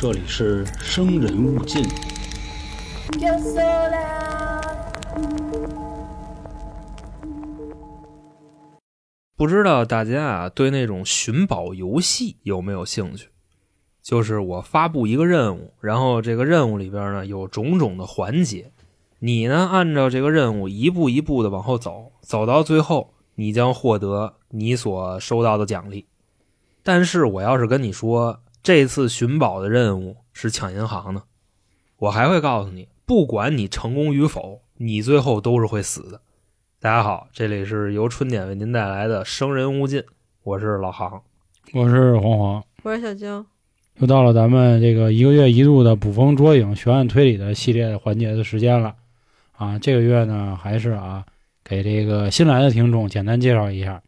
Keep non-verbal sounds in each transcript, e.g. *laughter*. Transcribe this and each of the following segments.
这里是生人勿近。不知道大家啊对那种寻宝游戏有没有兴趣？就是我发布一个任务，然后这个任务里边呢有种种的环节，你呢按照这个任务一步一步的往后走，走到最后你将获得你所收到的奖励。但是我要是跟你说这次寻宝的任务是抢银行呢，我还会告诉你，不管你成功与否，你最后都是会死的。大家好，这里是由春点为您带来的《生人勿近》，我是老航。我是黄黄，我是小晶，又到了咱们这个一个月一度的捕风捉影、悬案推理的系列环节的时间了。啊，这个月呢，还是啊，给这个新来的听众简单介绍一下，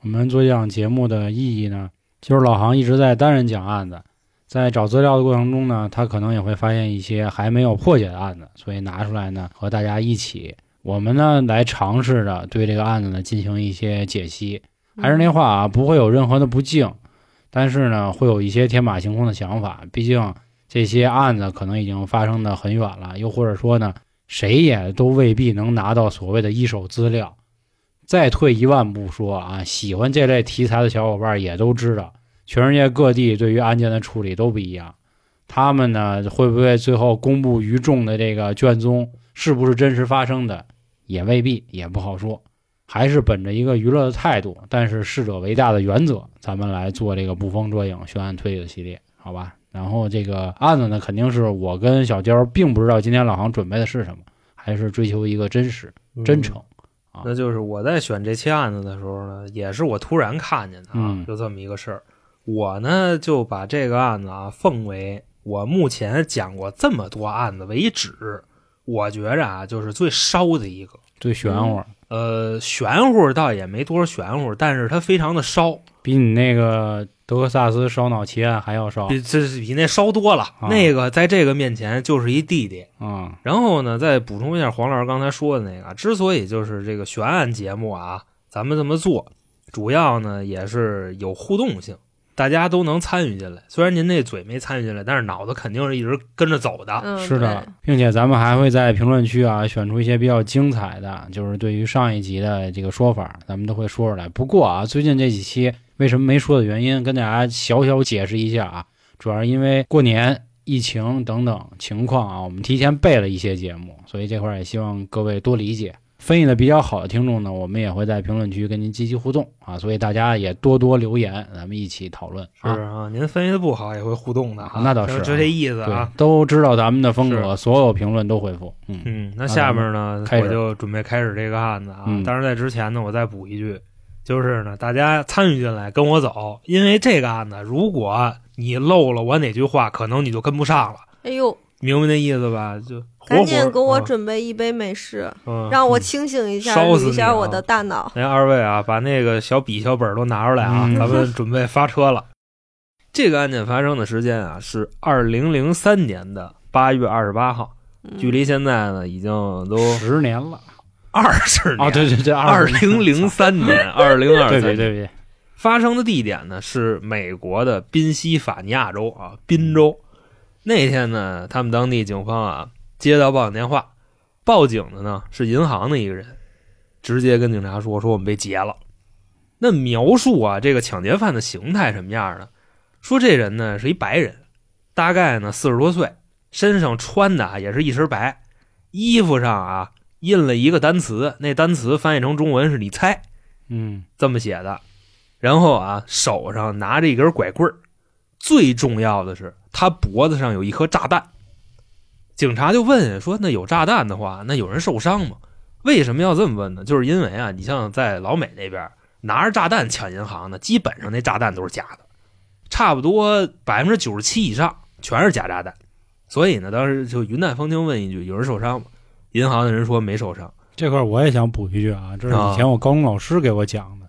我们做这档节目的意义呢，就是老航一直在单人讲案子，在找资料的过程中呢，他可能也会发现一些还没有破解的案子，所以拿出来呢，和大家一起，我们呢来尝试着对这个案子呢进行一些解析。还是那话啊，不会有任何的不敬，但是呢，会有一些天马行空的想法。毕竟这些案子可能已经发生的很远了，又或者说呢，谁也都未必能拿到所谓的一手资料。再退一万步说啊，喜欢这类题材的小伙伴也都知道，全世界各地对于案件的处理都不一样。他们呢，会不会最后公布于众的这个卷宗是不是真实发生的，也未必，也不好说。还是本着一个娱乐的态度，但是逝者为大的原则，咱们来做这个捕风捉影、悬案推理的系列，好吧？然后这个案子呢，肯定是我跟小娇并不知道今天老航准备的是什么，还是追求一个真实、真诚。啊那就是我在选这期案子的时候呢，也是我突然看见的啊，嗯就这么一个事儿。我呢就把这个案子啊奉为我目前讲过这么多案子为止，我觉着啊就是最烧的一个。最玄乎，呃，玄乎倒也没多少玄乎，但是它非常的烧，比你那个德克萨斯烧脑奇案还要烧比这是比那烧多了。啊那个在这个面前就是一弟弟。啊！然后呢，再补充一下黄老师刚才说的那个，之所以就是这个悬案节目啊，咱们这么做，主要呢也是有互动性，大家都能参与进来。虽然您那嘴没参与进来，但是脑子肯定是一直跟着走的。嗯，是的，并且咱们还会在评论区啊选出一些比较精彩的，就是对于上一集的这个说法，咱们都会说出来。不过啊，最近这几期为什么没说的原因，跟大家小小解释一下啊，主要是因为过年、疫情等等情况啊，我们提前备了一些节目，所以这块儿也希望各位多理解。分析的比较好的听众呢，我们也会在评论区跟您积极互动啊，所以大家也多多留言，咱们一起讨论是啊。啊，您分析的不好也会互动的啊，那倒是啊就这意思对啊。，都知道咱们的风格，所有评论都回复。嗯，嗯，那下面呢，开始我就准备开始这个案子啊。嗯但是在之前呢，我再补一句，就是呢，大家参与进来跟我走，因为这个案子，如果你漏了我哪句话，可能你就跟不上了，哎呦，明白那意思吧？就活赶紧给我啊准备一杯美式，嗯让我清醒一下，烧死啊一下我的大脑。来，二位啊，把那个小笔小本都拿出来啊，嗯咱们准备发车了。*laughs* 这个案件发生的时间啊是二零零三年的八月二十八号，嗯距离现在呢已经都十年了二十年啊！对对对，二20零零三年，*laughs* 二零二对对对，发生的地点呢是美国的宾夕法尼亚州啊，宾州。那天呢，他们当地警方啊接到报警电话，报警的呢是银行的一个人，直接跟警察说说我们被劫了。那描述啊这个抢劫犯的形态什么样呢？说这人呢是一白人，大概呢四十多岁，身上穿的啊也是一身白，衣服上啊印了一个单词，那单词翻译成中文是你猜。嗯这么写的。然后啊，手上拿着一根拐棍儿，最重要的是他脖子上有一颗炸弹。警察就问说：“那有炸弹的话，那有人受伤吗？”为什么要这么问呢？就是因为啊，你像在老美那边拿着炸弹抢银行的，基本上那炸弹都是假的，差不多百分之九十七以上全是假炸弹。所以呢，当时就云淡风轻问一句：“有人受伤吗？”银行的人说没受伤。这块我也想补一句啊，这是以前我高中老师给我讲的，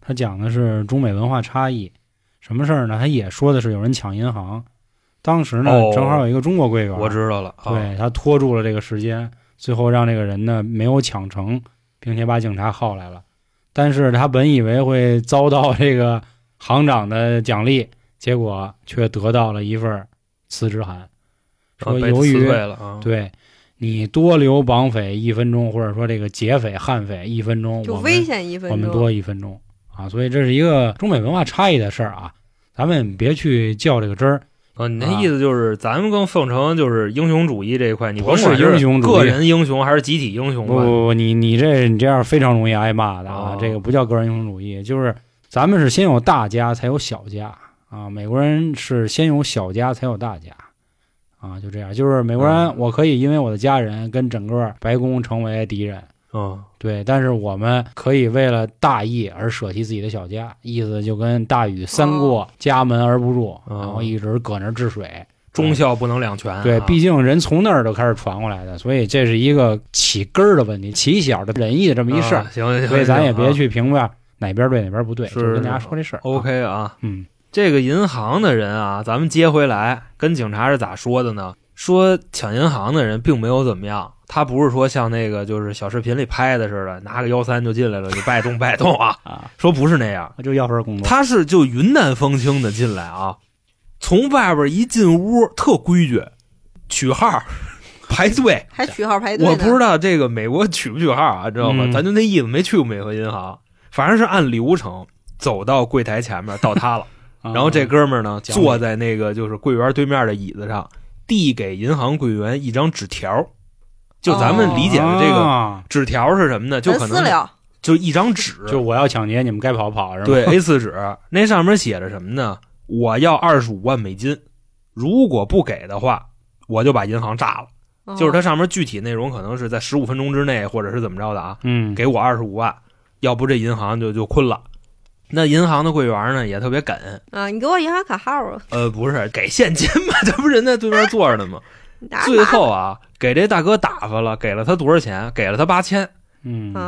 他讲的是中美文化差异。什么事儿呢？他也说的是有人抢银行，当时呢、哦正好有一个中国柜员，我知道了，啊对他拖住了这个时间，最后让这个人呢没有抢成，并且把警察铐来了。但是他本以为会遭到这个行长的奖励，结果却得到了一份辞职函，说由于对你多留绑匪一分钟，或者说这个劫匪、悍匪一分钟，就我们危险一分钟我们钟。多一分钟啊，所以这是一个中美文化差异的事儿啊，咱们别去较这个真儿。啊，你那啊意思就是咱们更奉承就是英雄主义这一块，你不是甭管英雄主义个人英雄还是集体英雄？不不不，你你这你这样非常容易挨骂的啊！哦这个不叫个人英雄主义，就是咱们是先有大家才有小家啊。美国人是先有小家才有大家啊，就这样。就是美国人，嗯我可以因为我的家人跟整个白宫成为敌人，嗯，对，但是我们可以为了大义而舍弃自己的小家，意思就跟大禹三过家门而不入，哦然后一直搁那儿治水。忠孝不能两全啊。对，毕竟人从那儿都开始传过来的，所以这是一个起根儿的问题，起小的仁义的这么一事儿。啊行行行，所以咱也别去评判哪边对哪边不对，是就是跟大家说这事儿。OK 啊。嗯这个银行的人啊，咱们接回来，跟警察是咋说的呢？说抢银行的人并没有怎么样，他不是说像那个就是小视频里拍的似的，拿个幺三就进来了，就拜动拜动啊，*laughs* 啊，说不是那样，就要份工作。他是就云淡风轻的进来啊，从外边一进屋特规矩，取号排队。*laughs* 还取号排队。我不知道这个美国取不取号啊，知道吗？嗯咱就那意思，没去过美国银行，反正是按流程走到柜台前面到他了。*laughs* 啊然后这哥们儿呢，坐在那个就是柜员对面的椅子上，递给银行柜员一张纸条。就咱们理解的这个啊纸条是什么呢？就可能就一张纸，就我要抢劫，你们该跑跑是吧？对 A 4纸，那上面写着什么呢？我要二十五万美金，如果不给的话，我就把银行炸了。哦就是它上面具体内容可能是在十五分钟之内，或者是怎么着的啊？嗯，给我二十五万，要不这银行就就困了。那银行的柜员呢也特别梗，啊，你给我银行卡号啊，呃，不是给现金嘛，*laughs* 这不人在对面坐着呢吗？*laughs* 最后啊，给这大哥打发了，给了他多少钱？给了他八千。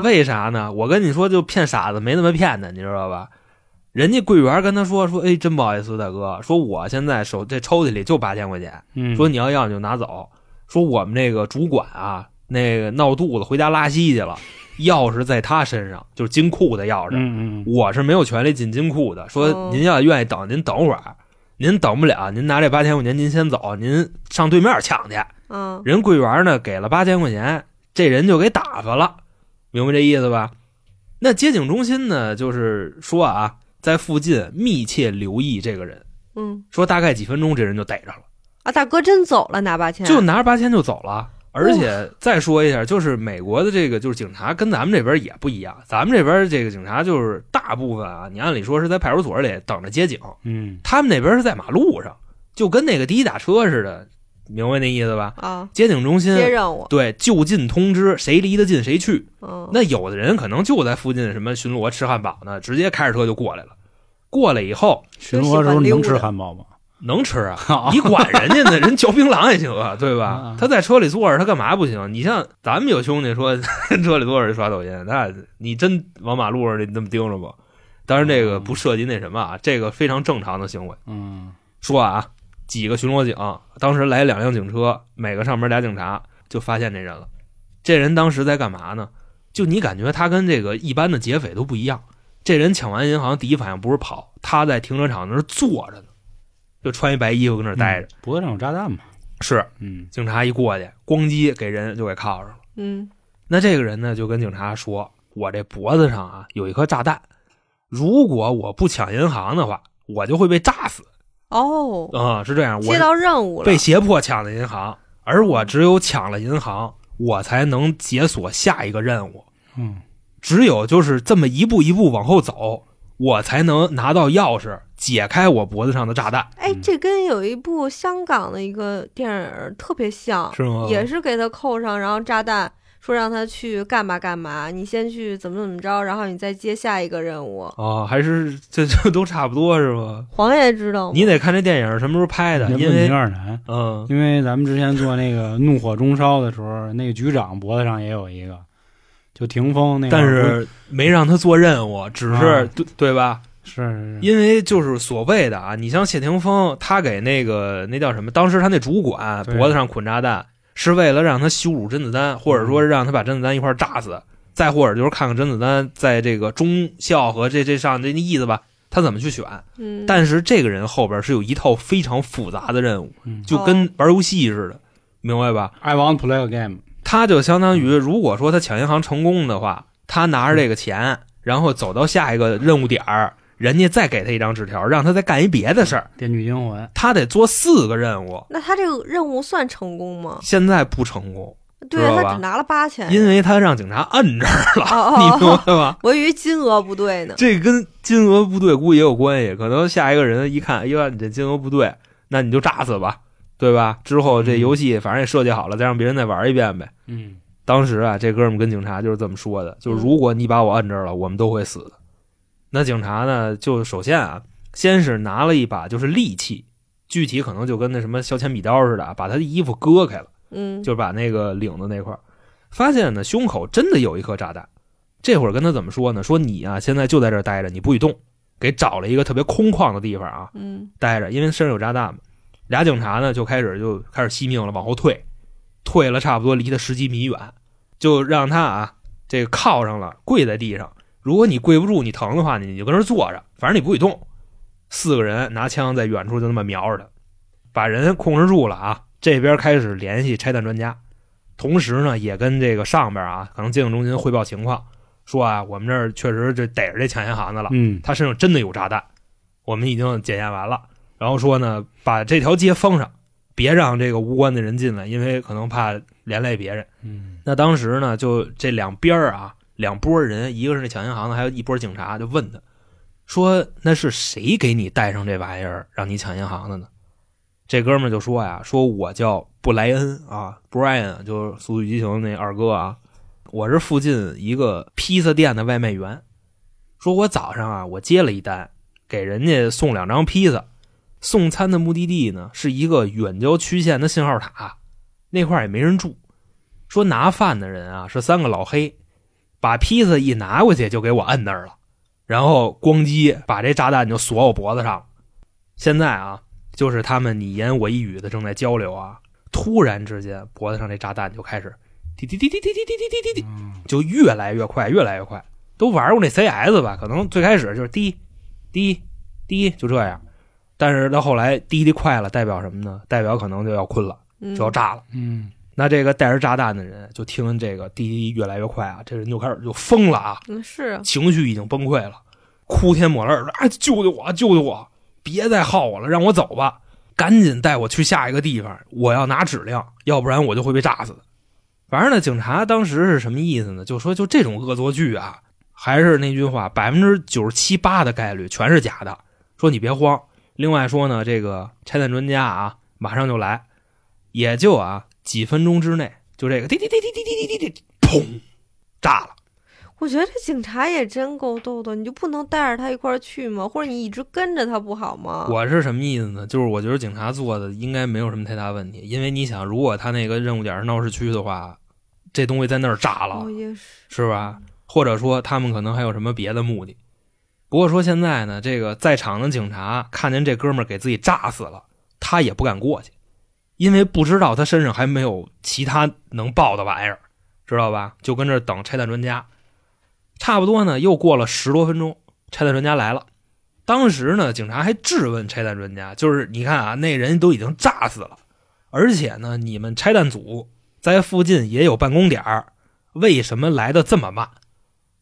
为啥呢？我跟你说，就骗傻子没那么骗的，你知道吧？人家柜员跟他说说，哎，真不好意思，大哥，说我现在手这抽屉里就八千块钱，嗯，说你要要你就拿走。说我们这个主管啊，那个闹肚子回家拉稀去了，*laughs* 钥匙在他身上，就是金库的钥匙。嗯嗯我是没有权利进金库的。说哦您要愿意等，您等会儿，您等不了，您拿这八千块钱您先走，您上对面抢去。嗯，人柜员呢给了八千块钱，这人就给打发了，明白这意思吧？那接警中心呢，就是说啊，在附近密切留意这个人，嗯。说大概几分钟这人就逮着了，啊，大哥真走了，拿八千，就拿着八千就走了。而且再说一下，就是美国的这个就是警察跟咱们这边也不一样，咱们这边这个警察就是大部分啊，你按理说是在派出所里等着接警，嗯。他们那边是在马路上，就跟那个滴滴打车似的，明白那意思吧？啊，接警中心接任务，对，就近通知，谁离得近谁去。嗯，那有的人可能就在附近什么巡逻吃汉堡呢，直接开着车就过来了。过来以后巡逻的时候能吃汉堡吗？能吃啊，*laughs* 你管人家呢，人嚼槟榔也行啊，对吧啊？他在车里坐着，他干嘛不行？你像咱们有兄弟说 *laughs* 车里坐着刷抖音，那你真往马路上你那么盯着不？当然这个不涉及那什么啊，这个非常正常的行为。嗯说啊，几个巡逻警当时来两辆警车，每个上面俩警察，就发现这人了。这人当时在干嘛呢？就你感觉他跟这个一般的劫匪都不一样。这人抢完银行，第一反应不是跑，他在停车场那儿坐着呢，就穿一白衣服跟那儿待着。脖子上有炸弹嘛？是嗯警察一过去，咣叽给人就给铐上了。嗯那这个人呢，就跟警察说：“我这脖子上啊有一颗炸弹，如果我不抢银行的话，我就会被炸死。”哦，啊、是这样。我接到任务了，被胁迫抢了银行，而我只有抢了银行，我才能解锁下一个任务。嗯只有就是这么一步一步往后走，我才能拿到钥匙，解开我脖子上的炸弹，哎，嗯这跟有一部香港的一个电影特别像，是吗？也是给他扣上，然后炸弹，说让他去干嘛干嘛，你先去怎么怎么着，然后你再接下一个任务。啊，还是这这都差不多是吧？*laughs* 黄爷知道吗？你得看这电影什么时候拍的，因为点难，嗯因为咱们之前做那个怒火中烧的时候，那个局长脖子上也有一个，就霆锋那个，但是没让他做任务，只是、啊对对吧？是是是，因为就是所谓的啊，你像谢霆锋，他给那个那叫什么？当时他那主管脖子上捆炸弹，是为了让他羞辱甄子丹，或者说让他把甄子丹一块儿炸死，再或者就是看看甄子丹在这个忠孝和这这上这意思吧，他怎么去选。嗯，但是这个人后边是有一套非常复杂的任务，嗯就跟玩游戏似的，明白吧？I want to play a game。他就相当于，如果说他抢银行成功的话，他拿着这个钱，然后走到下一个任务点儿，人家再给他一张纸条，让他再干一别的事儿，电锯惊魂，他得做四个任务。那他这个任务算成功吗？现在不成功，对他只拿了八千，因为他让警察摁这儿了，哦 *laughs* 你明白吧？我以为金额不对呢。这跟金额不对估计也有关系，可能下一个人一看，哎呀，你这金额不对，那你就炸死吧，对吧？之后这游戏反正也设计好了，再让别人再玩一遍呗。嗯当时啊，这哥们跟警察就是这么说的，就是如果你把我摁这儿了，我们都会死的。那警察呢，就首先啊，先是拿了一把就是利器，具体可能就跟那什么削铅笔刀似的啊，把他的衣服割开了，嗯，就把那个领子那块儿，发现呢胸口真的有一颗炸弹。这会儿跟他怎么说呢？说你啊，现在就在这儿待着，你不许动，给找了一个特别空旷的地方啊，嗯待着，因为身上有炸弹嘛。俩警察呢就开始就开始惜命了，往后退，退了差不多离他十几米远，就让他啊这个靠上了，跪在地上。如果你跪不住，你疼的话，你就跟这儿坐着，反正你不许动。四个人拿枪在远处就那么瞄着他，把人控制住了啊。这边开始联系拆弹专家，同时呢也跟这个上边啊可能接警中心汇报情况，说啊我们这儿确实这逮着这抢银行的了，嗯他身上真的有炸弹，我们已经检验完了。然后说呢，把这条街封上，别让这个无关的人进来，因为可能怕连累别人。嗯那当时呢，就这两边儿啊，两拨人，一个是那抢银行的，还有一波警察，就问他说：“那是谁给你带上这玩意儿，让你抢银行的呢？”这哥们就说呀：“说我叫布莱恩啊，Brian，就是《速度与激情》那二哥啊，我是附近一个披萨店的外卖员。说我早上啊，我接了一单，给人家送两张披萨。送餐的目的地呢是一个远郊区县的信号塔，那块也没人住。说拿饭的人啊是三个老黑，把披萨一拿过去就给我摁那儿了，然后咣叽把这炸弹就锁我脖子上了。现在啊，就是他们你言我一语的正在交流啊，突然之间脖子上这炸弹就开始滴滴滴滴滴滴滴滴滴滴，就越来越快，越来越快。都玩过那 CS 吧？可能最开始就是滴滴滴就这样，但是到后来滴滴快了，代表什么呢？代表可能就要困了，嗯，就要炸了。嗯那这个带着炸弹的人就听这个滴滴越来越快啊，这人就开始就疯了啊，嗯是啊情绪已经崩溃了，哭天抹泪儿的啊，救救我，救救我，别再耗我了，让我走吧，赶紧带我去下一个地方，我要拿质量，要不然我就会被炸死的。反正呢，警察当时是什么意思呢？就说就这种恶作剧啊，还是那句话，百分之九十七八的概率全是假的。说你别慌。另外说呢，这个拆弹专家啊，马上就来，也就啊几分钟之内，就这个滴滴滴滴滴滴滴滴滴，砰，炸了。我觉得这警察也真够逗的，你就不能带着他一块儿去吗？或者你一直跟着他不好吗？我是什么意思呢？就是我觉得警察做的应该没有什么太大问题，因为你想，如果他那个任务点是闹市区的话，这东西在那儿炸了，哦也是，是吧？或者说他们可能还有什么别的目的。不过说现在呢，这个在场的警察看见这哥们儿给自己炸死了，他也不敢过去，因为不知道他身上还没有其他能爆的玩意儿，知道吧？就跟这等拆弹专家。差不多呢，又过了十多分钟，拆弹专家来了。当时呢，警察还质问拆弹专家，就是你看啊，那人都已经炸死了，而且呢，你们拆弹组在附近也有办公点儿，为什么来的这么慢？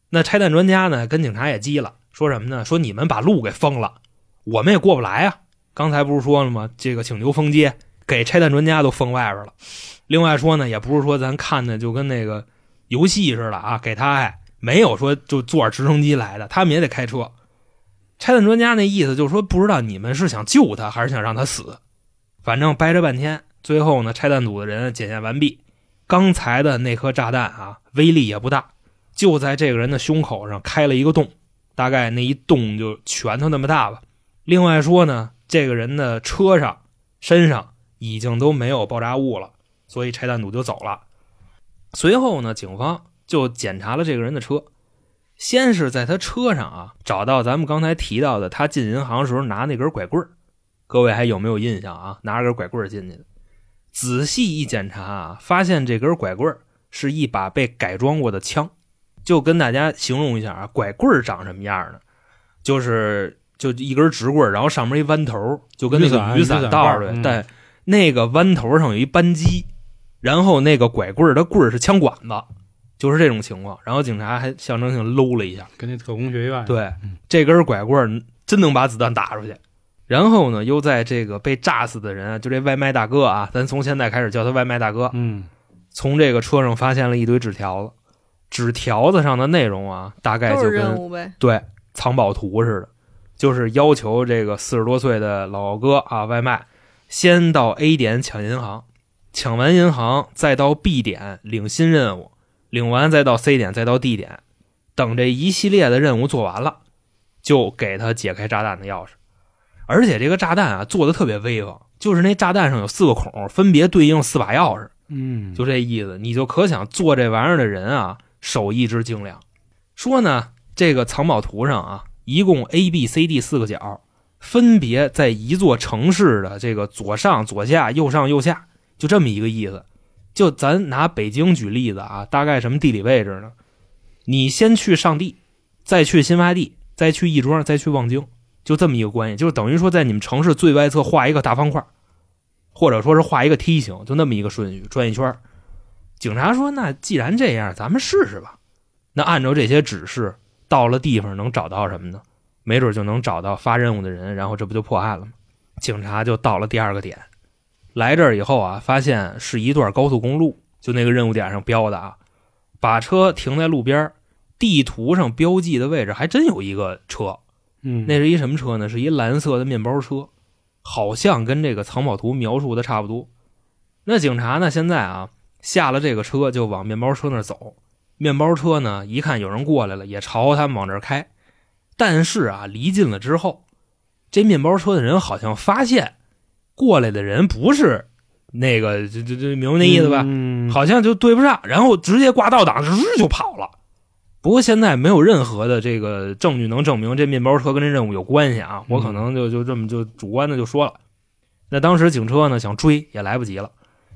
那拆弹专家呢，跟警察也急了，说什么呢？说你们把路给封了，我们也过不来啊。刚才不是说了吗？这个请求封街，给拆弹专家都封外边了。另外说呢，也不是说咱看的就跟那个游戏似的啊，给他还没有说就坐直升机来的，他们也得开车。拆弹专家那意思就是说，不知道你们是想救他还是想让他死，反正掰扯半天，最后呢，拆弹组的人检验完毕，刚才的那颗炸弹啊，威力也不大，就在这个人的胸口上开了一个洞，大概那一洞就拳头那么大吧。另外说呢，这个人的车上、身上已经都没有爆炸物了，所以拆弹组就走了。随后呢，警方就检查了这个人的车，先是在他车上啊找到咱们刚才提到的他进银行时候拿那根拐棍儿各位还有没有印象啊？拿着根拐棍儿进去的。仔细一检查啊，发现这根拐棍儿是一把被改装过的枪。就跟大家形容一下啊，拐棍儿长什么样呢？就是就一根直棍儿，然后上面一弯头，就跟那个雨雨伞伞道似的。把儿嗯但那个弯头上有一扳机，然后那个拐棍儿的棍儿是枪管子，就是这种情况。然后警察还象征性搂了一下，跟那特工学院对嗯，这根拐棍儿真能把子弹打出去。然后呢，又在这个被炸死的人啊，就这外卖大哥啊，咱从现在开始叫他外卖大哥，嗯从这个车上发现了一堆纸条子，纸条子上的内容啊，大概就跟。对藏宝图似的，就是要求这个四十多岁的老哥啊，外卖先到 A 点抢银行，抢完银行再到 B 点领新任务，领完再到 C 点，再到 D 点，等这一系列的任务做完了，就给他解开炸弹的钥匙。而且这个炸弹啊做的特别威风，就是那炸弹上有四个孔，分别对应四把钥匙。嗯，就这意思，你就可想做这玩意儿的人啊，手艺之精良。说呢，这个藏宝图上啊，一共 A、B、C、D 四个角，分别在一座城市的这个左上、左下、右上、右下，就这么一个意思。就咱拿北京举例子啊，大概什么地理位置呢？你先去上地，再去新发地，再去亦庄，再去望京，就这么一个关系，就是等于说在你们城市最外侧画一个大方块，或者说是画一个梯形，就那么一个顺序转一圈。警察说：“那既然这样，咱们试试吧。那按照这些指示，到了地方能找到什么呢？没准就能找到发任务的人，然后这不就破案了吗？”警察就到了第二个点，来这儿以后啊，发现是一段高速公路，就那个任务点上标的啊，把车停在路边，地图上标记的位置还真有一个车，嗯那是一什么车呢？是一蓝色的面包车，好像跟这个藏宝图描述的差不多。那警察呢，现在啊下了这个车就往面包车那儿走。面包车呢一看有人过来了，也朝他们往这儿开。但是啊，离近了之后，这面包车的人好像发现过来的人不是那个，就就就明白那意思吧？嗯好像就对不上，然后直接挂倒档，日就跑了。不过现在没有任何的这个证据能证明这面包车跟这任务有关系啊，我可能就就这么就主观的就说了。那当时警车呢想追也来不及了，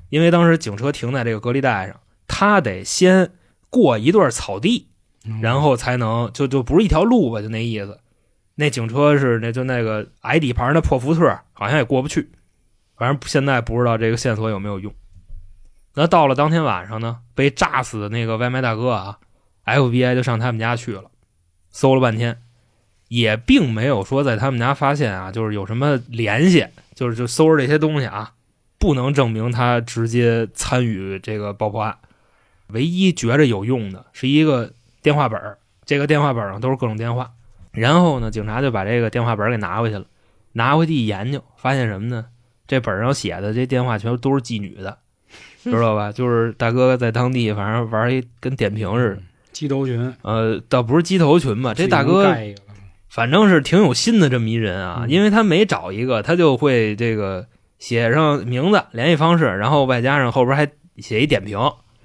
因为当时警车停在这个隔离带上，他得先过一段草地，然后才能就就不是一条路吧，就那意思。那警车是那就那个矮底盘的破福特，好像也过不去。反正现在不知道这个线索有没有用。那到了当天晚上呢，被炸死的那个外卖大哥啊，FBI 就上他们家去了，搜了半天，也并没有说在他们家发现啊，就是有什么联系，就是就搜着这些东西啊，不能证明他直接参与这个爆破案。唯一觉着有用的是一个电话本儿这个电话本上都是各种电话。然后呢，警察就把这个电话本给拿回去了，拿回去一研究，发现什么呢？这本上写的这电话全都是妓女的，*laughs* 知道吧？就是大哥在当地反正玩一跟点评似的，鸡头群，呃，倒不是鸡头群吧，这大哥反正是挺有心的这么一人啊，嗯因为他每找一个，他就会这个写上名字、联系方式，然后外加上后边还写一点评，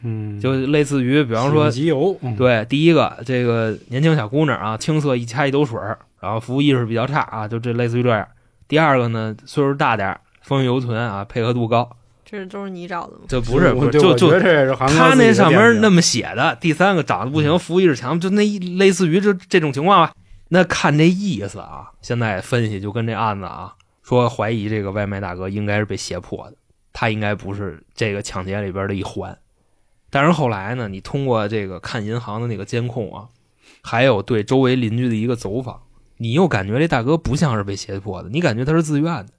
嗯，就类似于比方说喜集邮，嗯，对，第一个这个年轻小姑娘啊，青涩一掐一兜水儿，然后服务意识比较差啊，就这类似于这样。第二个呢，岁数大点儿，风韵犹存啊，配合度高。这都是你找的吗？这不是不是，就就他那上面那么写的。第三个长得不行，服务意识强，就那一类似于这这种情况吧。那看这意思啊，现在分析就跟这案子啊，说怀疑这个外卖大哥应该是被胁迫的，他应该不是这个抢劫里边的一环。但是后来呢，你通过这个看银行的那个监控啊，还有对周围邻居的一个走访，你又感觉这大哥不像是被胁迫的，你感觉他是自愿的。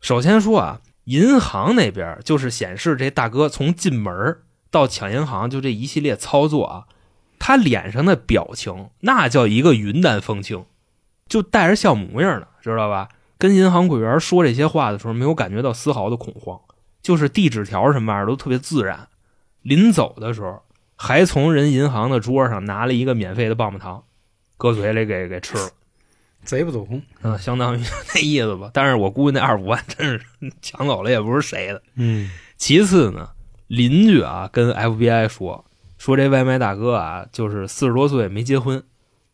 首先说啊，银行那边就是显示这大哥从进门到抢银行就这一系列操作啊，他脸上的表情那叫一个云淡风轻，就带着笑模样呢，知道吧？跟银行柜员说这些话的时候，没有感觉到丝毫的恐慌，就是递纸条什么玩意儿都特别自然。临走的时候，还从人银行的桌上拿了一个免费的棒棒糖，搁嘴里给给吃了。*laughs* 贼不走空，嗯，相当于 *laughs* 那意思吧。但是我估计那二十五万真是 *laughs* 抢走了，也不是谁的。嗯，其次呢，邻居啊跟 FBI 说说这外卖大哥啊，就是四十多岁没结婚，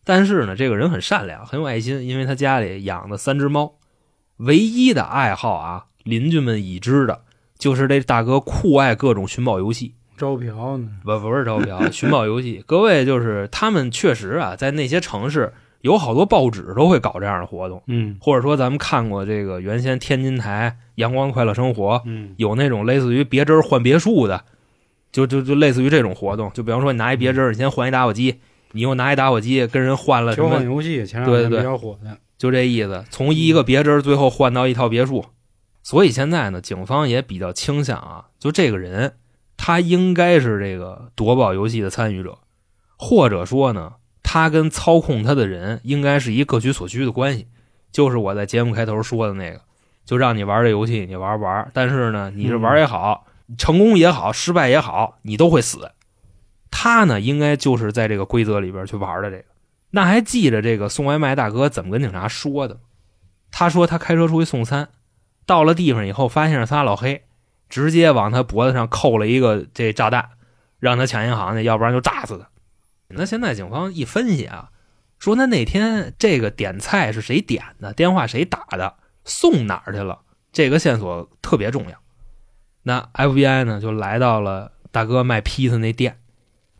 但是呢这个人很善良，很有爱心，因为他家里养的三只猫，唯一的爱好啊，邻居们已知的就是这大哥酷爱各种寻宝游戏。招嫖呢，不不是招嫖，*laughs* 寻宝游戏。各位就是他们确实啊，在那些城市有好多报纸都会搞这样的活动，嗯或者说咱们看过这个原先天津台《阳光快乐生活》嗯有那种类似于别针换别墅的，就就就类似于这种活动。就比方说你拿一别针，你先换一打火机，你又拿一打火机跟人换了什交换，游戏前两对对对年比较火的，就这意思。从一个别针最后换到一套别墅，所以现在呢，警方也比较倾向啊，就这个人他应该是这个夺宝游戏的参与者，或者说呢，他跟操控他的人应该是一各取所需的关系。就是我在节目开头说的那个，就让你玩这游戏，你玩玩，但是呢，你是玩也好，成功也好，失败也好，你都会死。他呢，应该就是在这个规则里边去玩的这个。那还记着这个送外卖大哥怎么跟警察说的？他说他开车出去送餐，到了地方以后发现是仨老黑，直接往他脖子上扣了一个这炸弹，让他抢银行去，要不然就炸死他。那现在警方一分析啊，说他那天这个点菜是谁点的，电话谁打的，送哪儿去了，这个线索特别重要。那 FBI 呢就来到了大哥卖披萨那店，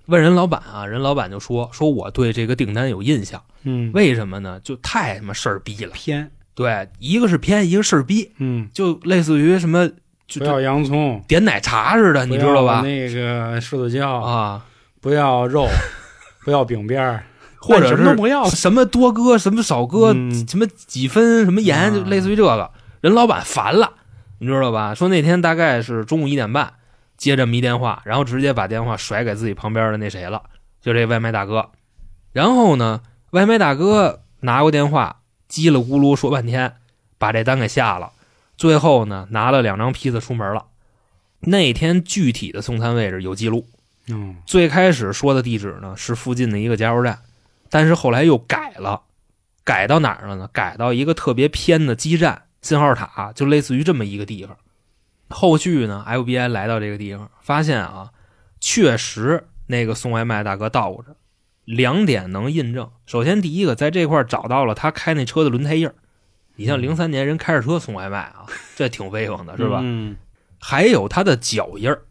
问人老板啊，人老板就说说我对这个订单有印象，嗯，为什么呢？就太他妈事儿逼了。偏，对，一个是偏，一个事儿逼，嗯，就类似于什么就不要洋葱，点奶茶似的，你知道吧？那个柿子椒，啊，不要肉，不要饼边儿，*laughs* 或者什么都是不要，什么多搁，什么少搁，嗯什么几分，什么盐，啊就类似于这个。人老板烦了，你知道吧？说那天大概是中午一点半接这么一电话，然后直接把电话甩给自己旁边的那谁了，就这外卖大哥。然后呢，外卖大哥拿过电话，叽里咕噜说半天，把这单给下了。最后呢，拿了两张披萨出门了。那天具体的送餐位置有记录，嗯最开始说的地址呢是附近的一个加油站，但是后来又改了，改到哪儿了呢？改到一个特别偏的基站信号塔，就类似于这么一个地方。后续呢，FBI 来到这个地方，发现啊，确实那个送外卖大哥到过这，两点能印证。首先，第一个在这块儿找到了他开那车的轮胎印儿。你像零三年人开着车送外卖啊，这挺威风的，是吧？嗯还有他的脚印儿，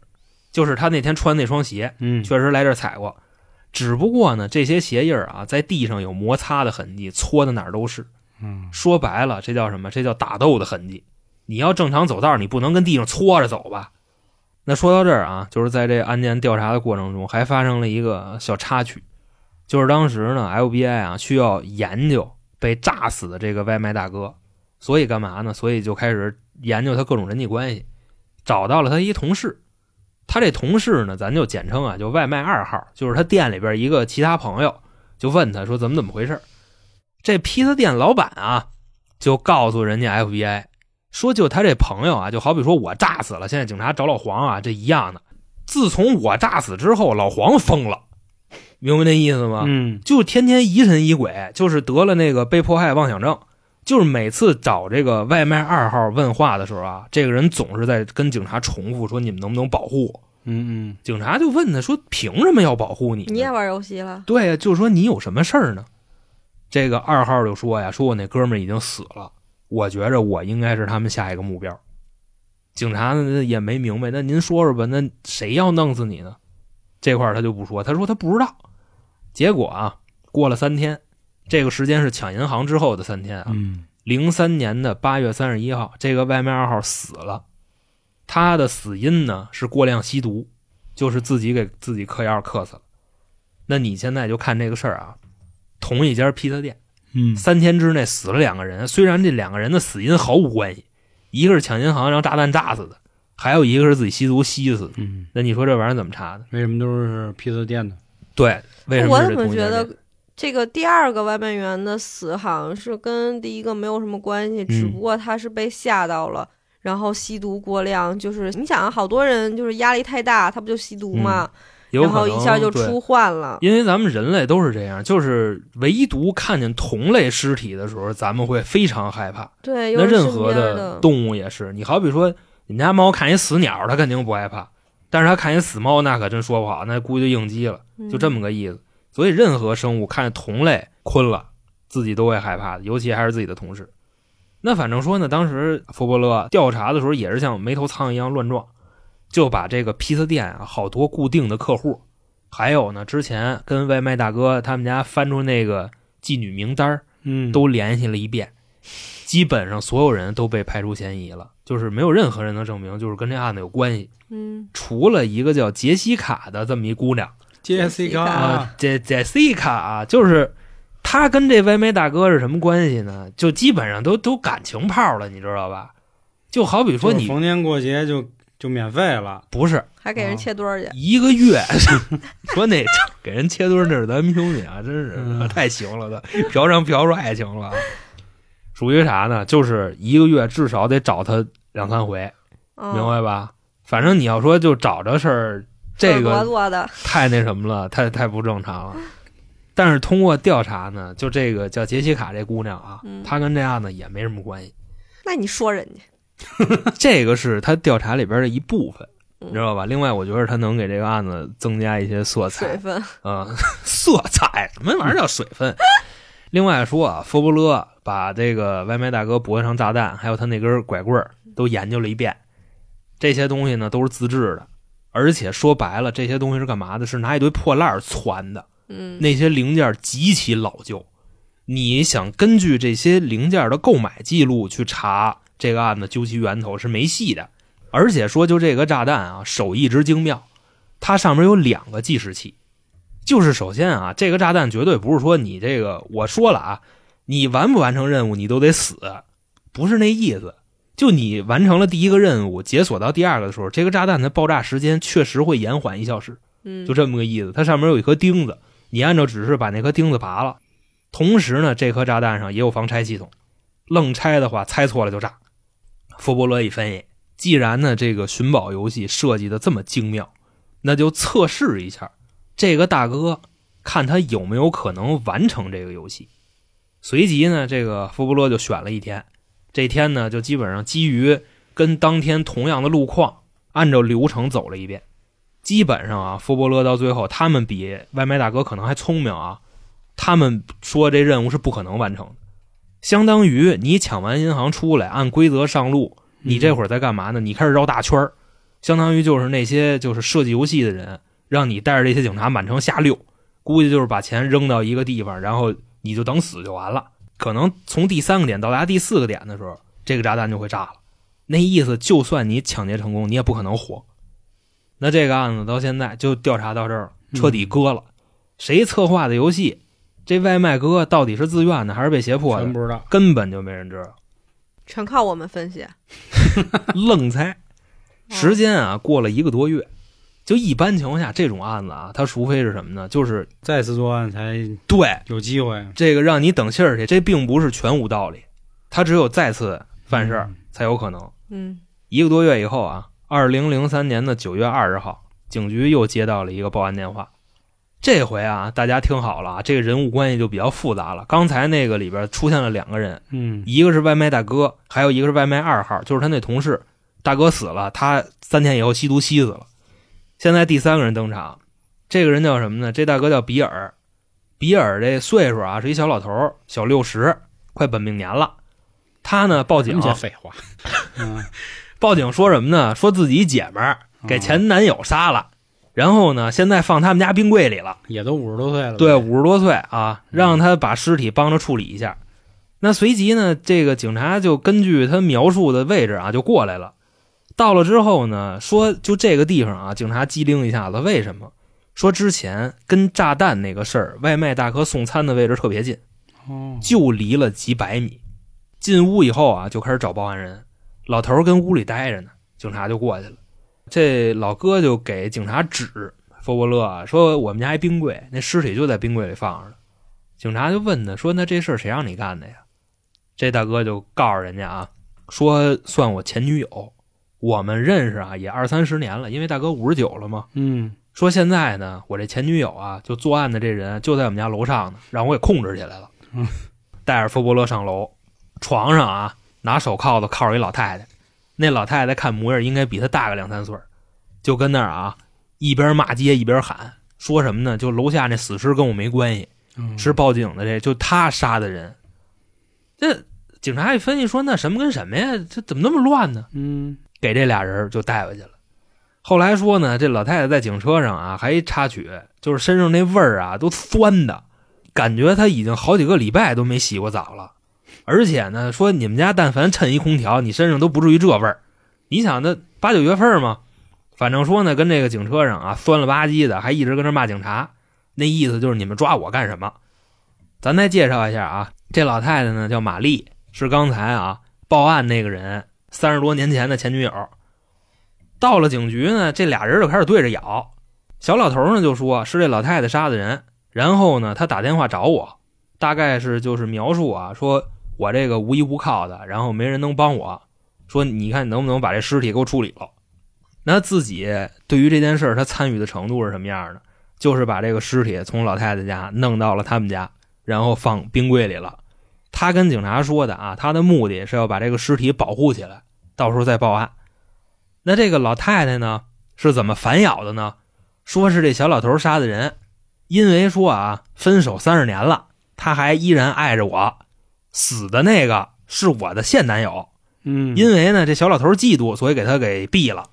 就是他那天穿那双鞋，嗯，确实来这儿踩过，只不过呢，这些鞋印儿啊，在地上有摩擦的痕迹，搓的哪儿都是。嗯说白了，这叫什么？这叫打斗的痕迹。你要正常走道，你不能跟地上搓着走吧？那说到这儿啊，就是在这案件调查的过程中，还发生了一个小插曲，就是当时呢，FBI 啊需要研究被炸死的这个外卖大哥，所以干嘛呢？所以就开始研究他各种人际关系，找到了他一同事。他这同事呢，咱就简称啊，就外卖二号，就是他店里边一个其他朋友，就问他说怎么怎么回事。这披萨店老板啊，就告诉人家 FBI 说，就他这朋友啊，就好比说我炸死了，现在警察找老黄啊，这一样的。自从我炸死之后，老黄疯了，明白那意思吗？嗯就天天疑神疑鬼，就是得了那个被迫害妄想症，就是每次找这个外卖二号问话的时候啊，这个人总是在跟警察重复说你们能不能保护我？嗯嗯警察就问他说凭什么要保护你？你也玩游戏了？对呀，就是说你有什么事儿呢？这个二号就说呀，说我那哥们儿已经死了，我觉着我应该是他们下一个目标。警察呢也没明白，那您说说吧，那谁要弄死你呢？这块他就不说，他说他不知道。结果啊，过了三天，这个时间是抢银行之后的三天啊，嗯零三年的八月三十一号，这个外卖二号死了。他的死因呢是过量吸毒，就是自己给自己嗑药嗑死了。那你现在就看这个事儿啊，同一家披萨店，嗯三天之内死了两个人，虽然这两个人的死因毫无关系，一个是抢银行让炸弹炸死的，还有一个是自己吸毒吸死的。嗯，那你说这玩意儿怎么查的？为什么都是披萨店的？对，为什么我怎么觉得这个第二个外卖员的死好像是跟第一个没有什么关系，只嗯不过他是被吓到了，然后吸毒过量。就是你想啊，好多人就是压力太大，他不就吸毒吗？然后一下就出患了。因为咱们人类都是这样，就是唯独看见同类尸体的时候，咱们会非常害怕。对，那任何的动物也是，你好比说，你家猫看一死鸟，它肯定不害怕，但是它看一死猫，那可真说不好，那估计就应激了，就这嗯么个意思。所以任何生物看见同类困了，自己都会害怕的，尤其还是自己的同事。那反正说呢，当时佛伯勒调查的时候也是像没头苍蝇一样乱撞，就把这个披萨店啊好多固定的客户，还有呢之前跟外卖大哥他们家翻出那个妓女名单儿嗯，都联系了一遍，*laughs* 基本上所有人都被排除嫌疑了，就是没有任何人能证明就是跟这案子有关系，嗯，除了一个叫杰西卡的这么一姑娘杰西卡。啊，杰杰西卡啊，就是她跟这歪妹大哥是什么关系呢？就基本上都都感情泡了，你知道吧？就好比说你逢年过节就就免费了，不是。还给人切墩儿去，一个月，*laughs* 说那给人切墩儿那是咱们兄弟啊，真是、嗯。太行了，都嫖娼嫖出爱情了。属于啥呢？就是一个月至少得找他两三回，嗯明白吧？反正你要说就找这事儿，这个多的，太那什么了，太太不正常了。但是通过调查呢，就这个叫杰西卡这姑娘啊，嗯她跟这案子也没什么关系。那你说人家，*laughs* 这个是他调查里边的一部分，嗯你知道吧？另外，我觉得他能给这个案子增加一些色彩水分，啊、*laughs* 色彩什么玩意儿叫水分？*laughs* 另外说啊，佛伯勒把这个外卖大哥脖子上炸弹，还有他那根拐棍儿都研究了一遍，这些东西呢都是自制的，而且说白了，这些东西是干嘛的？是拿一堆破烂儿攒的，嗯，那些零件极其老旧。你想根据这些零件的购买记录去查这个案子究其源头是没戏的。而且说就这个炸弹啊，手艺之精妙，它上面有两个计时器。就是首先啊，这个炸弹绝对不是说你这个我说了啊，你完不完成任务你都得死，不是那意思。就你完成了第一个任务，解锁到第二个的时候，这个炸弹的爆炸时间确实会延缓一小时。嗯，就这么个意思。它上面有一颗钉子，你按照指示把那颗钉子拔了。同时呢，这颗炸弹上也有防拆系统，愣拆的话，拆错了就炸。佛伯罗一分析，既然呢这个寻宝游戏设计的这么精妙，那就测试一下这个大哥，看他有没有可能完成这个游戏。随即呢，这个佛伯勒就选了一天，这天呢就基本上基于跟当天同样的路况，按照流程走了一遍。基本上啊，福伯勒到最后，他们比外卖大哥可能还聪明啊。他们说这任务是不可能完成的，相当于你抢完银行出来，按规则上路，你这会儿在干嘛呢？你开始绕大圈儿，相当于就是那些就是设计游戏的人，让你带着这些警察满城瞎溜，估计就是把钱扔到一个地方，然后你就等死就完了。可能从第三个点到达第四个点的时候，这个炸弹就会炸了。那意思，就算你抢劫成功，你也不可能活。那这个案子到现在就调查到这儿了，彻底割了。谁策划的游戏？这外卖哥到底是自愿的还是被胁迫的？不知道。根本就没人知道，全靠我们分析。*laughs* 愣猜。时间啊，过了一个多月。就一般情况下，这种案子啊，他除非是什么呢？就是再次作案才对有机会。这个让你等信儿去，这并不是全无道理。他只有再次犯事儿嗯才有可能。嗯一个多月以后啊，二零零三年的九月二十号，警局又接到了一个报案电话。这回啊，大家听好了啊，这个人物关系就比较复杂了。刚才那个里边出现了两个人，嗯一个是外卖大哥，还有一个是外卖二号，就是他那同事。大哥死了，他三天以后吸毒吸死了。现在第三个人登场，这个人叫什么呢？这大哥叫比尔。比尔这岁数啊，是一小老头，小六十，快本命年了。他呢报警废话。嗯，报警说什么呢？说自己姐们儿给前男友杀了，然后呢，现在放他们家冰柜里了。也都五十多岁了。对，，五十多岁啊，让他把尸体帮着处理一下。那随即呢，这个警察就根据他描述的位置啊，就过来了。到了之后呢，说就这个地方啊，警察机灵一下子，为什么？说之前跟炸弹那个事儿，外卖大哥送餐的位置特别近，哦，就离了几百米。进屋以后啊，就开始找报案人。老头儿跟屋里待着呢，警察就过去了。这老哥就给警察指佛伯勒啊，说我们家一冰柜，那尸体就在冰柜里放着呢。警察就问他说：“那这事儿谁让你干的呀？”这大哥就告诉人家啊，说算我前女友，我们认识啊也二三十年了，因为大哥五十九了嘛。嗯，说现在呢，我这前女友啊，就作案的这人就在我们家楼上呢，让我给控制起来了。嗯，带着佛伯勒上楼，床上啊拿手铐子铐着一老太太，那老太太看模样应该比他大个两三岁儿就跟那儿啊一边骂街一边喊，说什么呢？就楼下那死尸跟我没关系，嗯是报警的这就他杀的人。这警察一分析说，那什么跟什么呀？这怎么那么乱呢？嗯给这俩人就带回去了。后来说呢，这老太太在警车上啊，还一插曲，就是身上那味儿啊都酸的，感觉她已经好几个礼拜都没洗过澡了，而且呢，说你们家但凡趁一空调，你身上都不至于这味儿。你想，那八九月份嘛，反正说呢，跟这个警车上啊酸了吧唧的，还一直跟那骂警察，那意思就是你们抓我干什么？咱再介绍一下啊，这老太太呢叫玛丽，是刚才啊报案那个人三十多年前的前女友。到了警局呢，这俩人就开始对着咬。小老头呢就说是这老太太杀的人，然后呢他打电话找我，大概是就是描述啊，说我这个无依无靠的，然后没人能帮我，说你看能不能把这尸体给我处理了？那自己对于这件事他参与的程度是什么样的？就是把这个尸体从老太太家弄到了他们家，然后放冰柜里了。他跟警察说的啊，他的目的是要把这个尸体保护起来，到时候再报案。那这个老太太呢是怎么反咬的呢？说是这小老头杀的人，因为说啊分手三十年了，他还依然爱着我，死的那个是我的现男友。嗯，因为呢这小老头嫉妒，所以给他给毙了。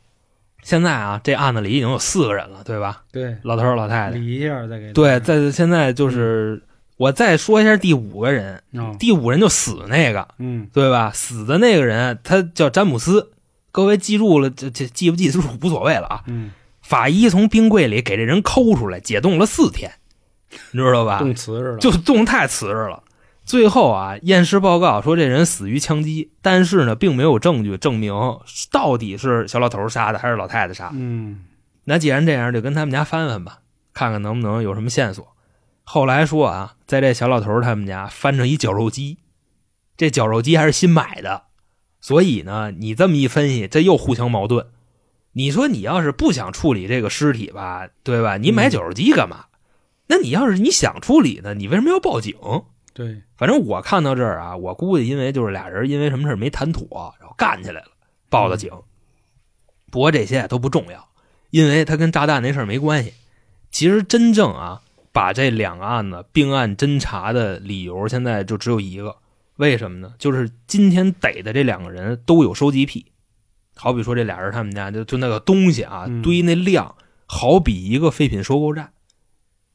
现在啊这案子里已经有四个人了，对吧？对，老头老太太。理一下再给对，在现在就是我再说一下第五个人，哦，第五人就死那个，嗯对吧？死的那个人他叫詹姆斯，各位记住了，这这记不记住无所谓了啊。嗯，法医从冰柜里给这人抠出来，解冻了四天，你知道吧？冻瓷实了，就冻太瓷实了。最后啊，验尸报告说这人死于枪击，但是呢，并没有证据证明到底是小老头杀的还是老太太杀的。嗯那既然这样，就跟他们家翻翻吧，看看能不能有什么线索。后来说啊，在这小老头他们家翻着一绞肉机，这绞肉机还是新买的，所以呢，你这么一分析，这又互相矛盾。你说你要是不想处理这个尸体吧，对吧？你买绞肉机干嘛？那你要是你想处理呢，你为什么要报警？对，反正我看到这儿啊，我估计因为就是俩人因为什么事儿没谈妥，然后干起来了，报的警。不过这些都不重要，因为他跟炸弹那事儿没关系。其实真正啊，把这两个案子并案侦查的理由，现在就只有一个，为什么呢？就是今天逮的这两个人都有收集癖，好比说这俩人他们家就就那个东西啊，嗯堆那量，好比一个废品收购站。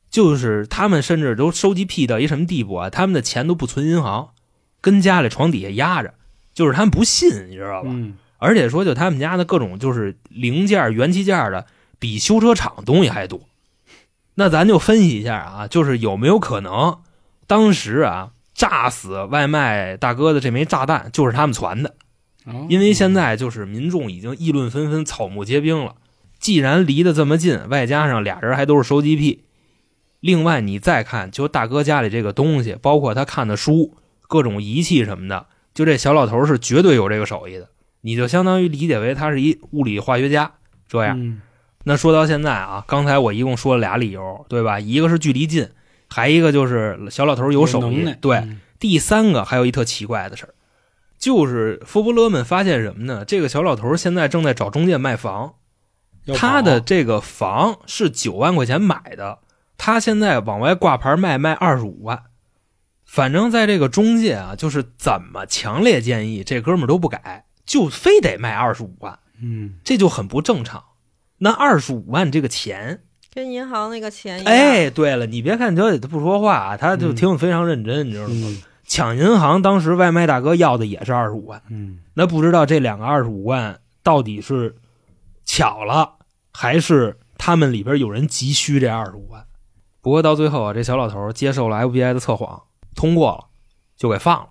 就是他们甚至都收集癖到一什么地步啊？他们的钱都不存银行，跟家里床底下压着，就是他们不信，你知道吧？嗯而且说就他们家的各种就是零件、元器件的，比修车厂东西还多。那咱就分析一下啊，就是有没有可能，当时啊炸死外卖大哥的这枚炸弹就是他们传的？哦因为现在就是民众已经议论纷纷、草木皆兵了。既然离得这么近，外加上俩人还都是收集癖，另外你再看，就大哥家里这个东西，包括他看的书、各种仪器什么的，就这小老头是绝对有这个手艺的。你就相当于理解为他是一物理化学家这样。嗯那说到现在啊，刚才我一共说了俩理由，对吧？一个是距离近，还一个就是小老头有手艺。对，嗯第三个还有一特奇怪的事儿，就是福伯勒们发现什么呢？这个小老头现在正在找中介卖房，他的这个房是九万块钱买的，他现在往外挂牌卖卖二十五万。反正在这个中介啊，就是怎么强烈建议这哥们儿都不改，就非得卖二十五万，嗯这就很不正常。那二十五万这个钱，跟银行那个钱一样。哎，对了，你别看小姐她不说话啊，他就嗯听得非常认真，你知道吗？嗯抢银行当时外卖大哥要的也是二十五万，嗯那不知道这两个二十五万到底是巧了，还是他们里边有人急需这二十五万？不过到最后啊，这小老头接受了 FBI 的测谎，通过了，就给放了。